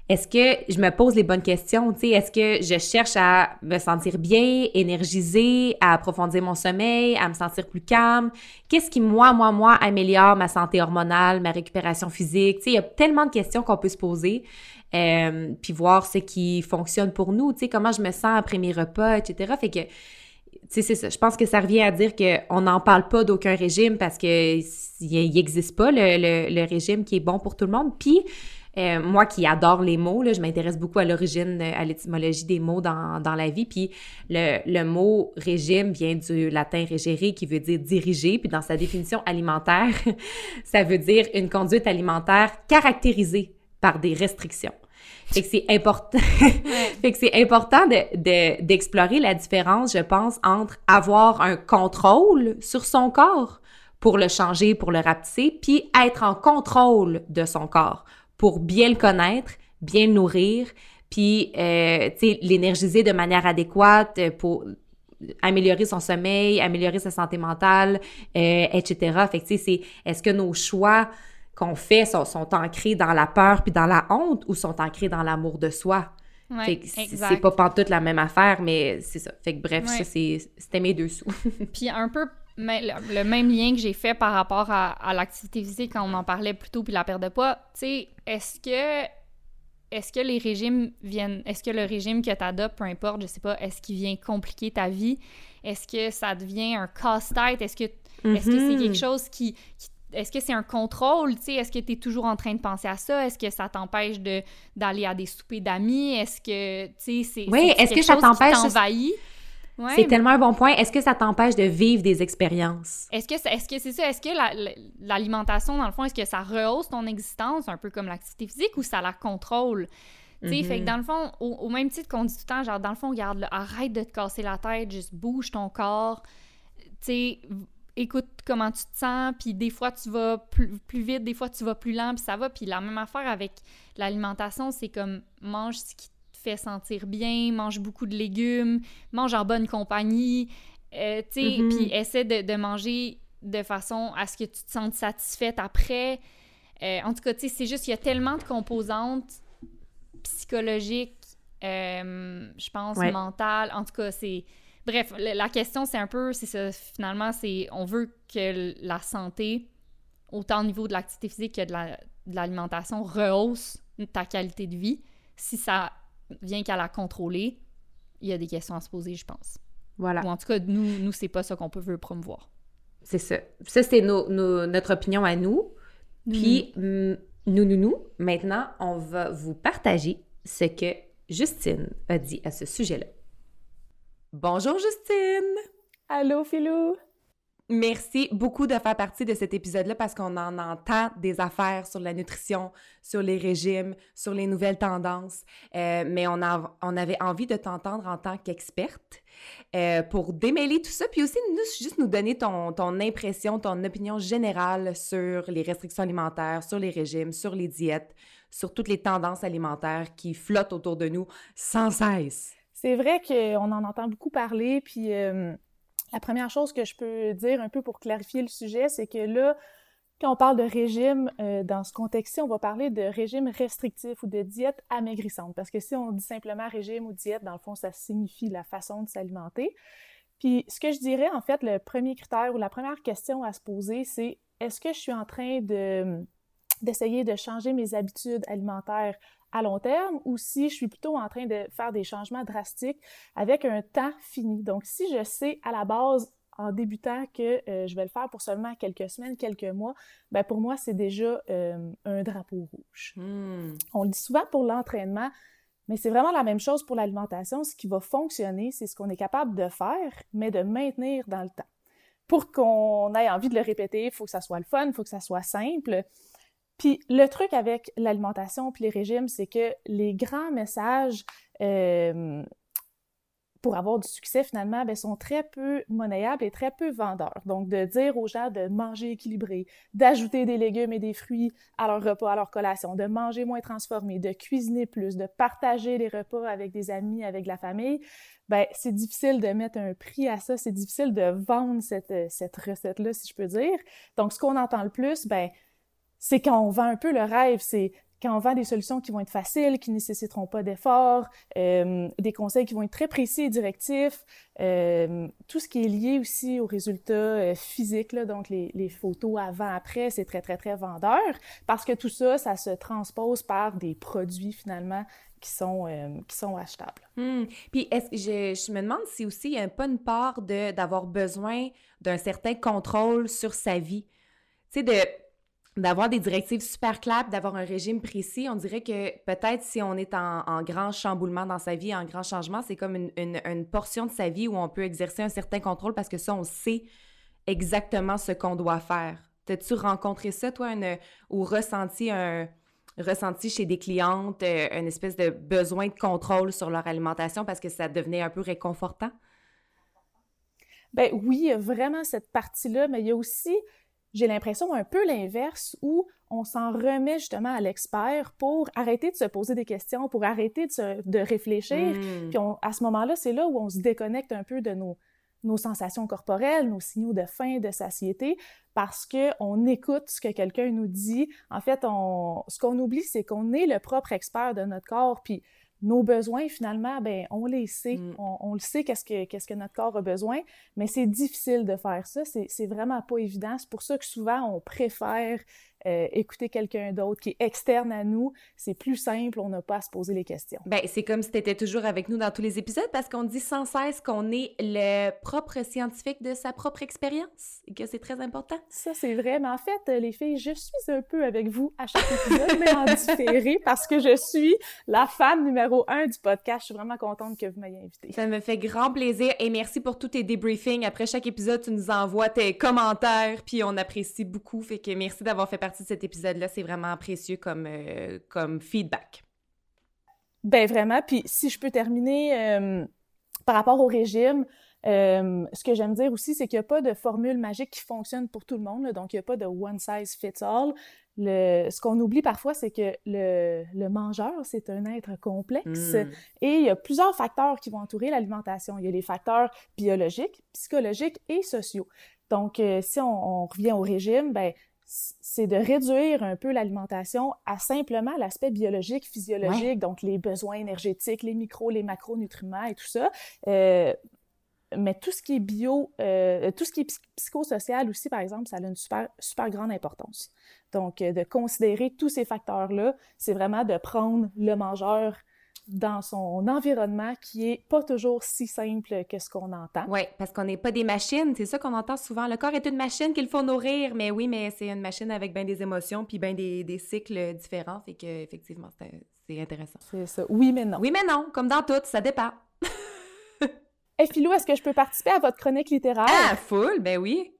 Est-ce que je me pose les bonnes questions? Est-ce que je cherche à me sentir bien, énergisée, à approfondir mon sommeil, à me sentir plus calme? Qu'est-ce qui, moi, moi, moi, améliore ma santé hormonale, ma récupération physique? Il y a tellement de questions qu'on peut se poser. Euh, puis voir ce qui fonctionne pour nous, comment je me sens après mes repas, etc. Fait que, tu sais, c'est ça. Je pense que ça revient à dire qu'on n'en parle pas d'aucun régime parce que il n'existe pas le, le, le, régime qui est bon pour tout le monde. Puis, euh, moi qui adore les mots, là, je m'intéresse beaucoup à l'origine, à l'étymologie des mots dans, dans la vie. Puis le, le, mot régime vient du latin régere qui veut dire diriger. Puis dans sa définition alimentaire, ça veut dire une conduite alimentaire caractérisée par des restrictions. Fait que c'est important. fait que c'est important de, d'explorer la différence, je pense, entre avoir un contrôle sur son corps pour le changer, pour le rapetisser, puis être en contrôle de son corps pour bien le connaître, bien le nourrir, puis euh, l'énergiser de manière adéquate pour améliorer son sommeil, améliorer sa santé mentale, euh, etc. Fait que, c'est est-ce que nos choix qu'on fait sont, sont, ancrés dans la peur puis dans la honte ou sont ancrés dans l'amour de soi? Ouais, c'est exact. pas pantoute la même affaire, mais c'est ça. Fait que bref, Ouais. ça, c'est- c'était mes deux sous. Puis un peu le, le même lien que j'ai fait par rapport à, à l'activité physique quand on en parlait plus tôt puis la perte de poids, tu sais, est-ce que est-ce que les régimes viennent est-ce que le régime que tu adoptes peu importe, je sais pas, est-ce qu'il vient compliquer ta vie? Est-ce que ça devient un casse-tête? Est-ce que est-ce que c'est Mhm. quelque chose qui, qui- est-ce que c'est un contrôle, tu sais, est-ce que tu es toujours en train de penser à ça? Est-ce que ça t'empêche de d'aller à des soupers d'amis? Est-ce que tu sais c'est Oui, est-ce que ça t'empêche- t'envahit? Ouais, C'est tellement un bon point. Est-ce que ça t'empêche de vivre des expériences? Est-ce que c'est est-ce que c'est ça? Est-ce que la- la- l'alimentation, dans le fond, est-ce que ça rehausse ton existence, un peu comme l'activité physique, ou ça la contrôle? Tu sais, fait que dans le fond, au, au même titre qu'on dit tout le temps, genre, dans le fond, regarde, là, arrête de te casser la tête, juste bouge ton corps. Tu sais, écoute comment tu te sens, puis des fois, tu vas plus, plus vite, des fois, tu vas plus lent, puis ça va. Puis la même affaire avec l'alimentation, c'est comme, mange ce qui te fait sentir bien, mange beaucoup de légumes, mange en bonne compagnie, euh, tu sais, Mhm. puis essaie de, de manger de façon à ce que tu te sentes satisfaite après. Euh, en tout cas, tu sais, c'est juste qu'il y a tellement de composantes psychologiques, euh, je pense, Ouais. mentales. En tout cas, c'est... Bref, la la question, c'est un peu, c'est ça, finalement, c'est... On veut que la santé, autant au niveau de l'activité physique que de la- de l'alimentation, rehausse ta qualité de vie. Si ça vient qu'à la contrôler, il y a des questions à se poser, je pense. Voilà. Ou en tout cas, nous, nous c'est pas ça qu'on peut veut promouvoir. C'est ça. Ça, c'est nos- nos- notre opinion à nous. Puis, mm, nous, nous, nous, maintenant, on va vous partager ce que Justine a dit à ce sujet-là. Bonjour Justine! Allô, Philou! Merci beaucoup de faire partie de cet épisode-là parce qu'on en entend des affaires sur la nutrition, sur les régimes, sur les nouvelles tendances. Euh, mais on, avait envie de t'entendre en tant qu'experte euh, pour démêler tout ça, puis aussi juste nous donner ton, ton impression, ton opinion générale sur les restrictions alimentaires, sur les régimes, sur les diètes, sur toutes les tendances alimentaires qui flottent autour de nous sans cesse. C'est vrai qu'on en entend beaucoup parler, puis euh, la première chose que je peux dire un peu pour clarifier le sujet, c'est que là, quand on parle de régime, euh, dans ce contexte-ci, on va parler de régime restrictif ou de diète amaigrissante. Parce que si on dit simplement régime ou diète, dans le fond, ça signifie la façon de s'alimenter. Puis ce que je dirais, en fait, le premier critère ou la première question à se poser, c'est est-ce que je suis en train de d'essayer de changer mes habitudes alimentaires à long terme ou si je suis plutôt en train de faire des changements drastiques avec un temps fini. Donc, si je sais à la base en débutant que euh, je vais le faire pour seulement quelques semaines, quelques mois, ben pour moi, c'est déjà euh, un drapeau rouge. Hmm. On le dit souvent pour l'entraînement, mais c'est vraiment la même chose pour l'alimentation. Ce qui va fonctionner, c'est ce qu'on est capable de faire, mais de maintenir dans le temps. Pour qu'on ait envie de le répéter, il faut que ça soit le fun, il faut que ça soit simple. Puis le truc avec l'alimentation puis les régimes, c'est que les grands messages euh, pour avoir du succès finalement ben, sont très peu monnayables et très peu vendeurs. Donc de dire aux gens de manger équilibré, d'ajouter des légumes et des fruits à leur repas, à leur collation, de manger moins transformé, de cuisiner plus, de partager les repas avec des amis, avec la famille, ben c'est difficile de mettre un prix à ça, c'est difficile de vendre cette, cette recette-là, si je peux dire. Donc ce qu'on entend le plus, ben c'est quand on vend un peu le rêve, c'est quand on vend des solutions qui vont être faciles, qui ne nécessiteront pas d'efforts, euh, des conseils qui vont être très précis et directifs, euh, tout ce qui est lié aussi aux résultats euh, physiques, donc les, photos avant-après, c'est très, très, très vendeur, parce que tout ça, ça se transpose par des produits finalement qui sont, qui sont achetables. Hmm. Puis je, je me demande si aussi il n'y a pas une part de d'avoir besoin d'un certain contrôle sur sa vie. Tu sais, de d'avoir des directives super claires, d'avoir un régime précis, on dirait que peut-être si on est en, grand chamboulement dans sa vie, en grand changement, c'est comme une, une, portion de sa vie où on peut exercer un certain contrôle parce que ça, on sait exactement ce qu'on doit faire. T'as-tu rencontré ça, toi, ou ressenti un ressenti chez des clientes euh, une espèce de besoin de contrôle sur leur alimentation parce que ça devenait un peu réconfortant? Ben oui, vraiment cette partie-là, mais il y a aussi, j'ai l'impression, un peu l'inverse où on s'en remet justement à l'expert pour arrêter de se poser des questions, pour arrêter de, se, de réfléchir. Mmh. Puis on, à ce moment-là, c'est là où on se déconnecte un peu de nos, nos sensations corporelles, nos signaux de faim, de satiété, parce qu'on écoute ce que quelqu'un nous dit. En fait, on, ce qu'on oublie, c'est qu'on est le propre expert de notre corps. Puis nos besoins, finalement, ben, on les sait. Mm. On, on le sait qu'est-ce que, qu'est-ce que notre corps a besoin, mais c'est difficile de faire ça. C'est, c'est vraiment pas évident. C'est pour ça que souvent, on préfère euh, écouter quelqu'un d'autre qui est externe à nous. C'est plus simple, on n'a pas à se poser les questions. Ben, c'est comme si tu étais toujours avec nous dans tous les épisodes parce qu'on dit sans cesse qu'on est le propre scientifique de sa propre expérience et que c'est très important. Ça, c'est vrai. Mais en fait, euh, les filles, je suis un peu avec vous à chaque épisode, mais en différé parce que je suis la fan numéro un du podcast. Je suis vraiment contente que vous m'ayez invitée. Ça me fait grand plaisir et merci pour tous tes débriefings. Après chaque épisode, tu nous envoies tes commentaires puis on apprécie beaucoup. Fait que merci d'avoir fait partie de cet épisode-là. C'est vraiment précieux comme, euh, comme feedback. Ben vraiment. Puis si je peux terminer euh, par rapport au régime, euh, ce que j'aime dire aussi, c'est qu'il n'y a pas de formule magique qui fonctionne pour tout le monde. là. donc, il n'y a pas de one size fits all. Le, ce qu'on oublie parfois, c'est que le, le mangeur, c'est un être complexe Mm. et il y a plusieurs facteurs qui vont entourer l'alimentation. Il y a les facteurs biologiques, psychologiques et sociaux. Donc, euh, si on, on revient au régime, ben c'est de réduire un peu l'alimentation à simplement l'aspect biologique, physiologique, donc les besoins énergétiques, les micros, les macronutriments et tout ça. Euh, mais tout ce qui est bio, euh, tout ce qui est psy- psychosocial aussi, par exemple, ça a une super, super grande importance. Donc, euh, de considérer tous ces facteurs-là, c'est vraiment de prendre le mangeur dans son environnement qui est pas toujours si simple que ce qu'on entend. Oui, parce qu'on n'est pas des machines. C'est ça qu'on entend souvent. Le corps est une machine qu'il faut nourrir. Mais oui, mais c'est une machine avec bien des émotions puis bien des, des cycles différents. Fait que, effectivement, c'est intéressant. C'est ça. Oui, mais non. Oui, mais non, comme dans tout, ça dépend. Et Philou, est-ce que je peux participer à votre chronique littéraire? Ah, full, ben oui.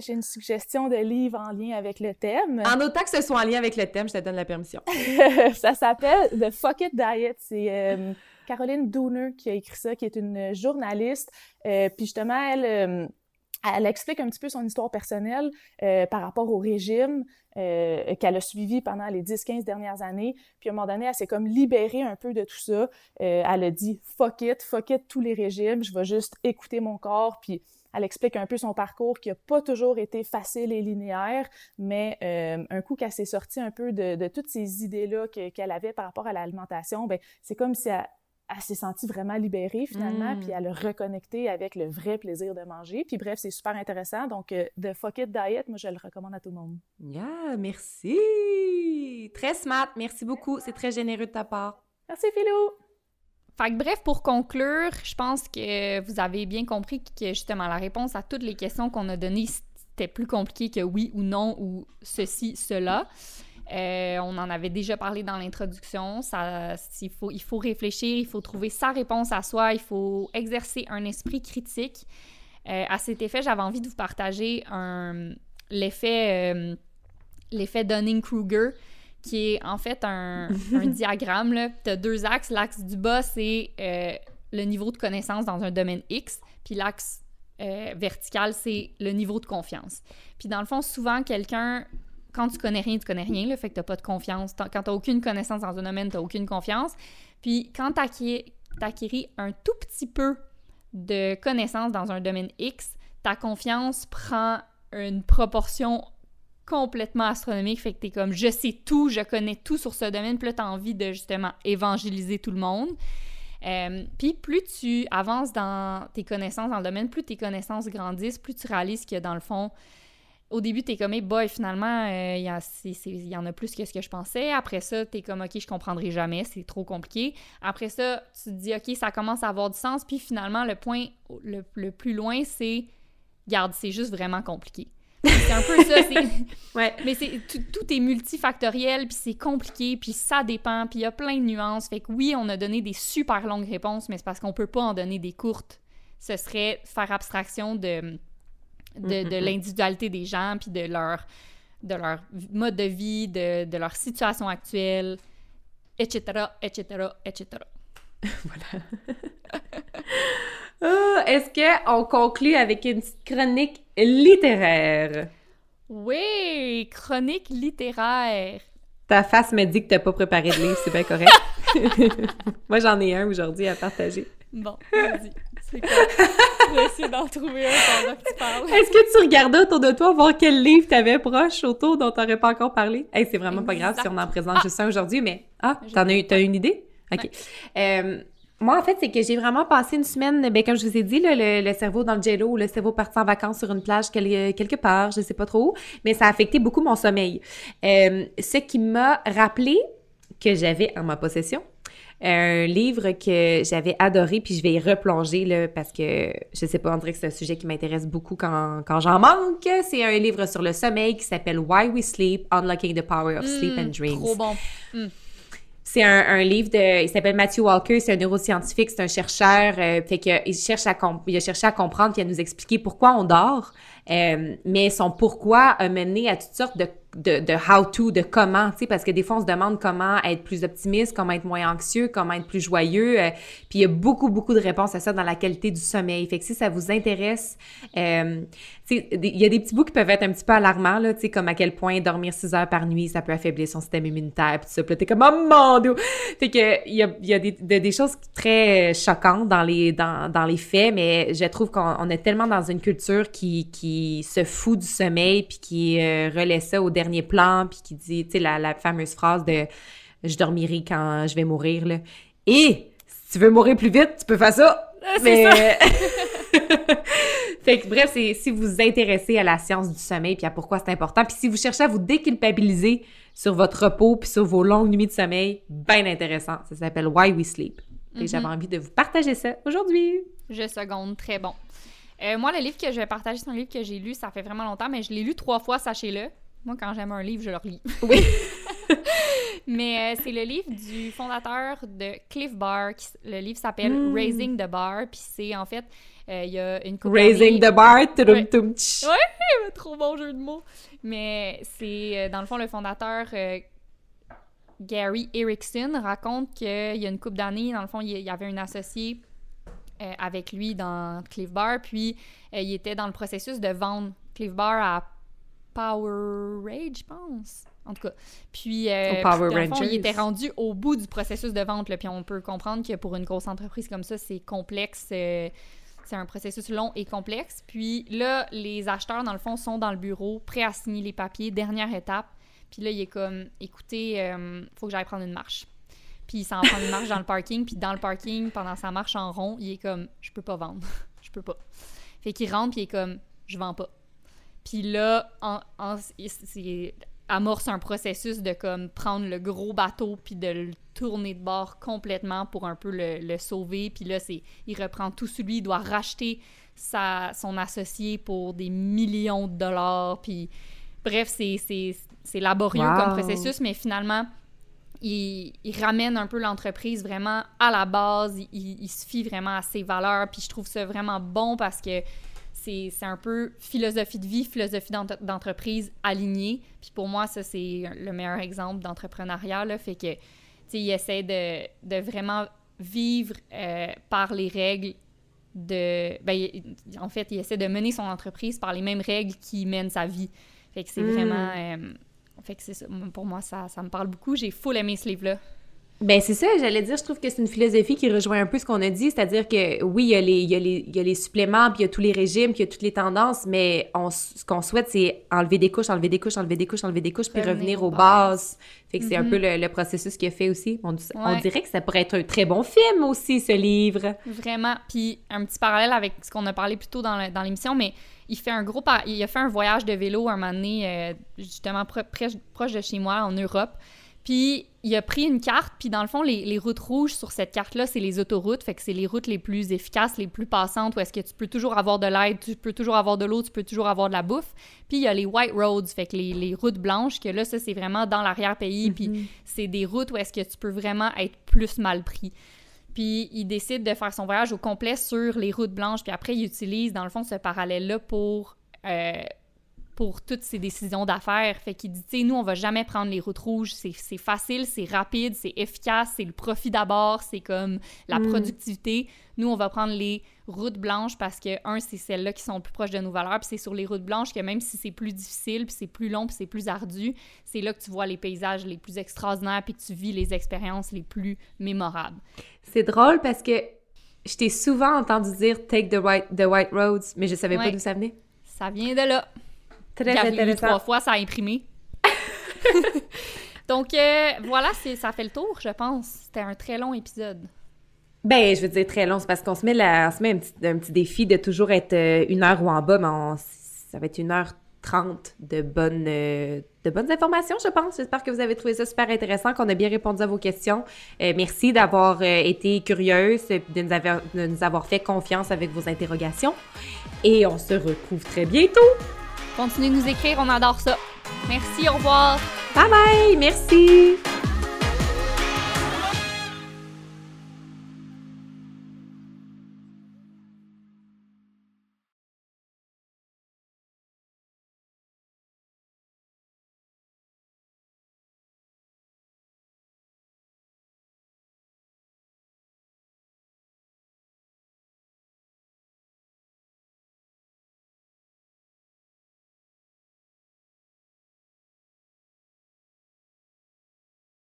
J'ai une suggestion de livre en lien avec le thème. En autant que ce soit en lien avec le thème, je te donne la permission. ça s'appelle The Fuck It Diet. C'est euh, Caroline Dooner qui a écrit ça, qui est une journaliste. Euh, puis justement, elle, euh, elle explique un petit peu son histoire personnelle euh, par rapport au régime euh, qu'elle a suivi pendant les 10-15 dernières années. Puis à un moment donné, elle s'est comme libérée un peu de tout ça. Euh, elle a dit « fuck it, fuck it tous les régimes, je vais juste écouter mon corps ». Puis elle explique un peu son parcours qui n'a pas toujours été facile et linéaire, mais euh, un coup qu'elle s'est sortie un peu de, de toutes ces idées-là que- qu'elle avait par rapport à l'alimentation, ben c'est comme si elle, elle s'est sentie vraiment libérée finalement, Mm. puis elle a reconnecté avec le vrai plaisir de manger. Puis bref, c'est super intéressant. Donc, euh, The Fuck It Diet, moi, je le recommande à tout le monde. Yeah, merci. Très smart. Merci beaucoup. C'est très généreux de ta part. Merci, Philou! Fait bref, pour conclure, je pense que vous avez bien compris que justement la réponse à toutes les questions qu'on a données, c'était plus compliqué que oui ou non ou ceci, cela. Euh, on en avait déjà parlé dans l'introduction. Il, faut, réfléchir, il faut trouver sa réponse à soi, il faut exercer un esprit critique. Euh, à cet effet, j'avais envie de vous partager l'effet, euh, l'effet Dunning-Kruger, qui est en fait un, un diagramme. Tu as deux axes. L'axe du bas, c'est euh, le niveau de connaissance dans un domaine X, puis l'axe euh, vertical, c'est le niveau de confiance. Puis dans le fond, souvent, quelqu'un, quand tu connais rien, tu connais rien, là, fait que tu pas de confiance. Quand tu aucune connaissance dans un domaine, tu aucune confiance. Puis quand tu acquéris un tout petit peu de connaissances dans un domaine X, ta confiance prend une proportion complètement astronomique. Fait que t'es comme, je sais tout, je connais tout sur ce domaine. Puis là, t'as envie de justement évangéliser tout le monde. Euh, puis plus tu avances dans tes connaissances dans le domaine, plus tes connaissances grandissent, plus tu réalises que dans le fond, au début, t'es comme, hey boy, finalement, euh, il y, en a plus que ce que je pensais. Après ça, t'es comme, ok, je comprendrai jamais, c'est trop compliqué. Après ça, tu te dis, ok, ça commence à avoir du sens. Puis finalement, le point le plus loin, c'est, garde, c'est juste vraiment compliqué. C'est un peu ça. Ouais. Mais c'est tout, tout est multifactoriel, puis c'est compliqué, puis ça dépend, puis il y a plein de nuances. Fait que oui, on a donné des super longues réponses, mais c'est parce qu'on peut pas en donner des courtes. Ce serait faire abstraction de, de, de l'individualité des gens, puis de leur, de leur mode de vie, de, de leur situation actuelle, etc., etc., etc. Ah, Est-ce qu'on conclut avec une petite chronique littéraire? Oui, chronique littéraire. Ta face me dit que t'as pas préparé de livre, c'est bien correct. Moi, j'en ai un aujourd'hui à partager. Bon, vas-y. C'est quoi? Je vais essayer d'en trouver un pendant que tu parles. Est-ce que tu regardais autour de toi voir quel livre t'avais proche autour dont t'aurais pas encore parlé? Hey, c'est vraiment pas grave si on en présente juste un aujourd'hui, mais... Ah, Je t'en as, t'as une idée? OK. Euh, moi, en fait, c'est que j'ai vraiment passé une semaine, ben, comme je vous ai dit, là, le, le cerveau dans le jello, le cerveau parti en vacances sur une plage quel- quelque part, je sais pas trop où, mais ça a affecté beaucoup mon sommeil. Euh, ce qui m'a rappelé que j'avais en ma possession un livre que j'avais adoré, puis je vais y replonger, là, parce que, je sais pas, on dirait que c'est un sujet qui m'intéresse beaucoup quand, quand j'en manque. C'est un livre sur le sommeil qui s'appelle Why We Sleep, Unlocking the Power of Sleep and Dreams. Trop bon. C'est un, un livre de, il s'appelle Matthew Walker, c'est un neuroscientifique, c'est un chercheur, euh, fait que il cherche à il a cherché à comprendre puis à nous expliquer pourquoi on dort, euh, mais son pourquoi a mené à toutes sortes de de, de how-to, de comment, tu sais, parce que des fois, on se demande comment être plus optimiste, comment être moins anxieux, comment être plus joyeux. euh, puis il y a beaucoup, beaucoup de réponses à ça dans la qualité du sommeil. Fait que si ça vous intéresse, euh, il y a des petits bouts qui peuvent être un petit peu alarmants, là, tu sais, comme à quel point dormir 6 heures par nuit, ça peut affaiblir son système immunitaire, puis ça. Puis t'es comme, oh mon Dieu! Fait que il y a, y a des, de- des choses très choquantes dans les, dans, dans les faits, mais je trouve qu'on on est tellement dans une culture qui, qui se fout du sommeil, puis qui euh, relaie ça au dernier plan, puis qui dit, tu sais, la, la fameuse phrase de « je dormirai quand je vais mourir », là. Et si tu veux mourir plus vite, tu peux faire ça. c'est mais... fait que bref, c'est si vous vous intéressez à la science du sommeil puis à pourquoi c'est important, puis si vous cherchez à vous déculpabiliser sur votre repos puis sur vos longues nuits de sommeil, bien intéressant. Ça s'appelle Why We Sleep. Et j'avais envie de vous partager ça aujourd'hui. Je seconde, très bon. Euh, moi, le livre que je vais partager, c'est un livre que j'ai lu, ça fait vraiment longtemps, mais je l'ai lu trois fois, sachez-le. Moi, quand j'aime un livre, je le relis. Oui. mais euh, c'est le livre du fondateur de Cliff Bar. qui le livre s'appelle Mm. Raising the Bar. Puis c'est en fait, euh, il y a une couple Raising the bar, tudum Ouais. Trop bon jeu de mots. Mais c'est, dans le fond, le fondateur Gary Erickson raconte qu'il y a une couple d'années, dans le fond, il y avait un associé euh, avec lui dans Cliff Bar, puis euh, il était dans le processus de vendre Cliff Bar à Powerade, je pense. En tout cas. Puis, euh, puis dans fond, il était rendu au bout du processus de vente. Là, puis on peut comprendre que pour une grosse entreprise comme ça, c'est complexe. euh, c'est un processus long et complexe. Puis là, les acheteurs, dans le fond, sont dans le bureau, prêts à signer les papiers, dernière étape. Puis là, il est comme, écoutez, euh, faut que j'aille prendre une marche. Puis il s'en prend une marche dans le parking. Puis dans le parking, pendant sa marche en rond, il est comme, je peux pas vendre. je peux pas. Fait qu'il rentre, puis il est comme, je vends pas. Puis là, en, en- c'est amorce un processus de comme prendre le gros bateau puis de le tourner de bord complètement pour un peu le, le sauver. Puis là, c'est il reprend tout sur lui, il doit racheter sa, son associé pour des millions de dollars. Puis bref, c'est, laborieux Wow. comme processus, mais finalement, il, il ramène un peu l'entreprise vraiment à la base. Il, se fie vraiment à ses valeurs. Puis je trouve ça vraiment bon parce que c'est un peu philosophie de vie, philosophie d'entre- d'entreprise alignée. Puis pour moi, ça, c'est le meilleur exemple d'entrepreneuriat. Fait que, tu sais, il essaie de, de vraiment vivre euh, par les règles de... Ben, il- en fait, il essaie de mener son entreprise par les mêmes règles qui mènent sa vie. Fait que c'est Mm. vraiment... euh, fait que c'est ça. Pour moi, ça, ça me parle beaucoup. J'ai full aimé ce livre-là. Ben c'est ça, j'allais dire, je trouve que c'est une philosophie qui rejoint un peu ce qu'on a dit, c'est-à-dire que oui, il y, a les, il, y a les, il y a les suppléments, puis il y a tous les régimes, puis il y a toutes les tendances, mais on, ce qu'on souhaite, c'est enlever des couches, enlever des couches, enlever des couches, enlever des couches, puis Revenir revenir aux bases. Fait que c'est un peu le, le processus qu'il a fait aussi. On, on Ouais. dirait que ça pourrait être un très bon film aussi, ce livre. Vraiment. Puis un petit parallèle avec ce qu'on a parlé plus tôt dans l'émission, mais il fait un gros... par- Il a fait un voyage de vélo un moment donné, euh, justement pro- proche de chez moi, en Europe. Puis il a pris une carte, puis dans le fond, les, les routes rouges sur cette carte-là, c'est les autoroutes. Fait que c'est les routes les plus efficaces, les plus passantes, où est-ce que tu peux toujours avoir de l'aide, tu peux toujours avoir de l'eau, tu peux toujours avoir de la bouffe. Puis il y a les white roads, fait que les, les routes blanches, que là, ça, c'est vraiment dans l'arrière-pays. Puis c'est des routes où est-ce que tu peux vraiment être plus mal pris. Puis il décide de faire son voyage au complet sur les routes blanches. Puis après, il utilise, dans le fond, ce parallèle-là pour, euh, pour toutes ses décisions d'affaires. Fait qu'il dit, tu sais, nous, on va jamais prendre les routes rouges. C'est facile, c'est rapide, c'est efficace, c'est le profit d'abord, c'est comme la Mm. productivité. Nous, on va prendre les routes blanches parce que, un, c'est celles-là qui sont plus proches de nos valeurs. Puis c'est sur les routes blanches que même si c'est plus difficile, puis c'est plus long, puis c'est plus ardu, c'est là que tu vois les paysages les plus extraordinaires, puis que tu vis les expériences les plus mémorables. C'est drôle parce que je t'ai souvent entendu dire « take the white, the white roads », mais je savais pas d'où ça venait. Ça vient de là. Très intéressant. trois fois, ça a imprimé. Donc, euh, voilà, ça fait le tour, je pense. C'était un très long épisode. Ben, je veux dire très long, c'est parce qu'on se met, la, on se met un, petit, un petit défi de toujours être euh, une heure ou en bas, mais ça va être une heure trente de bonnes, euh, de bonnes informations, je pense. J'espère que vous avez trouvé ça super intéressant, qu'on a bien répondu à vos questions. Euh, merci d'avoir été curieuse, de nous, avoir, de nous avoir fait confiance avec vos interrogations. Et on se retrouve très bientôt. Continuez de nous écrire, on adore ça. Merci, au revoir. Bye bye, merci.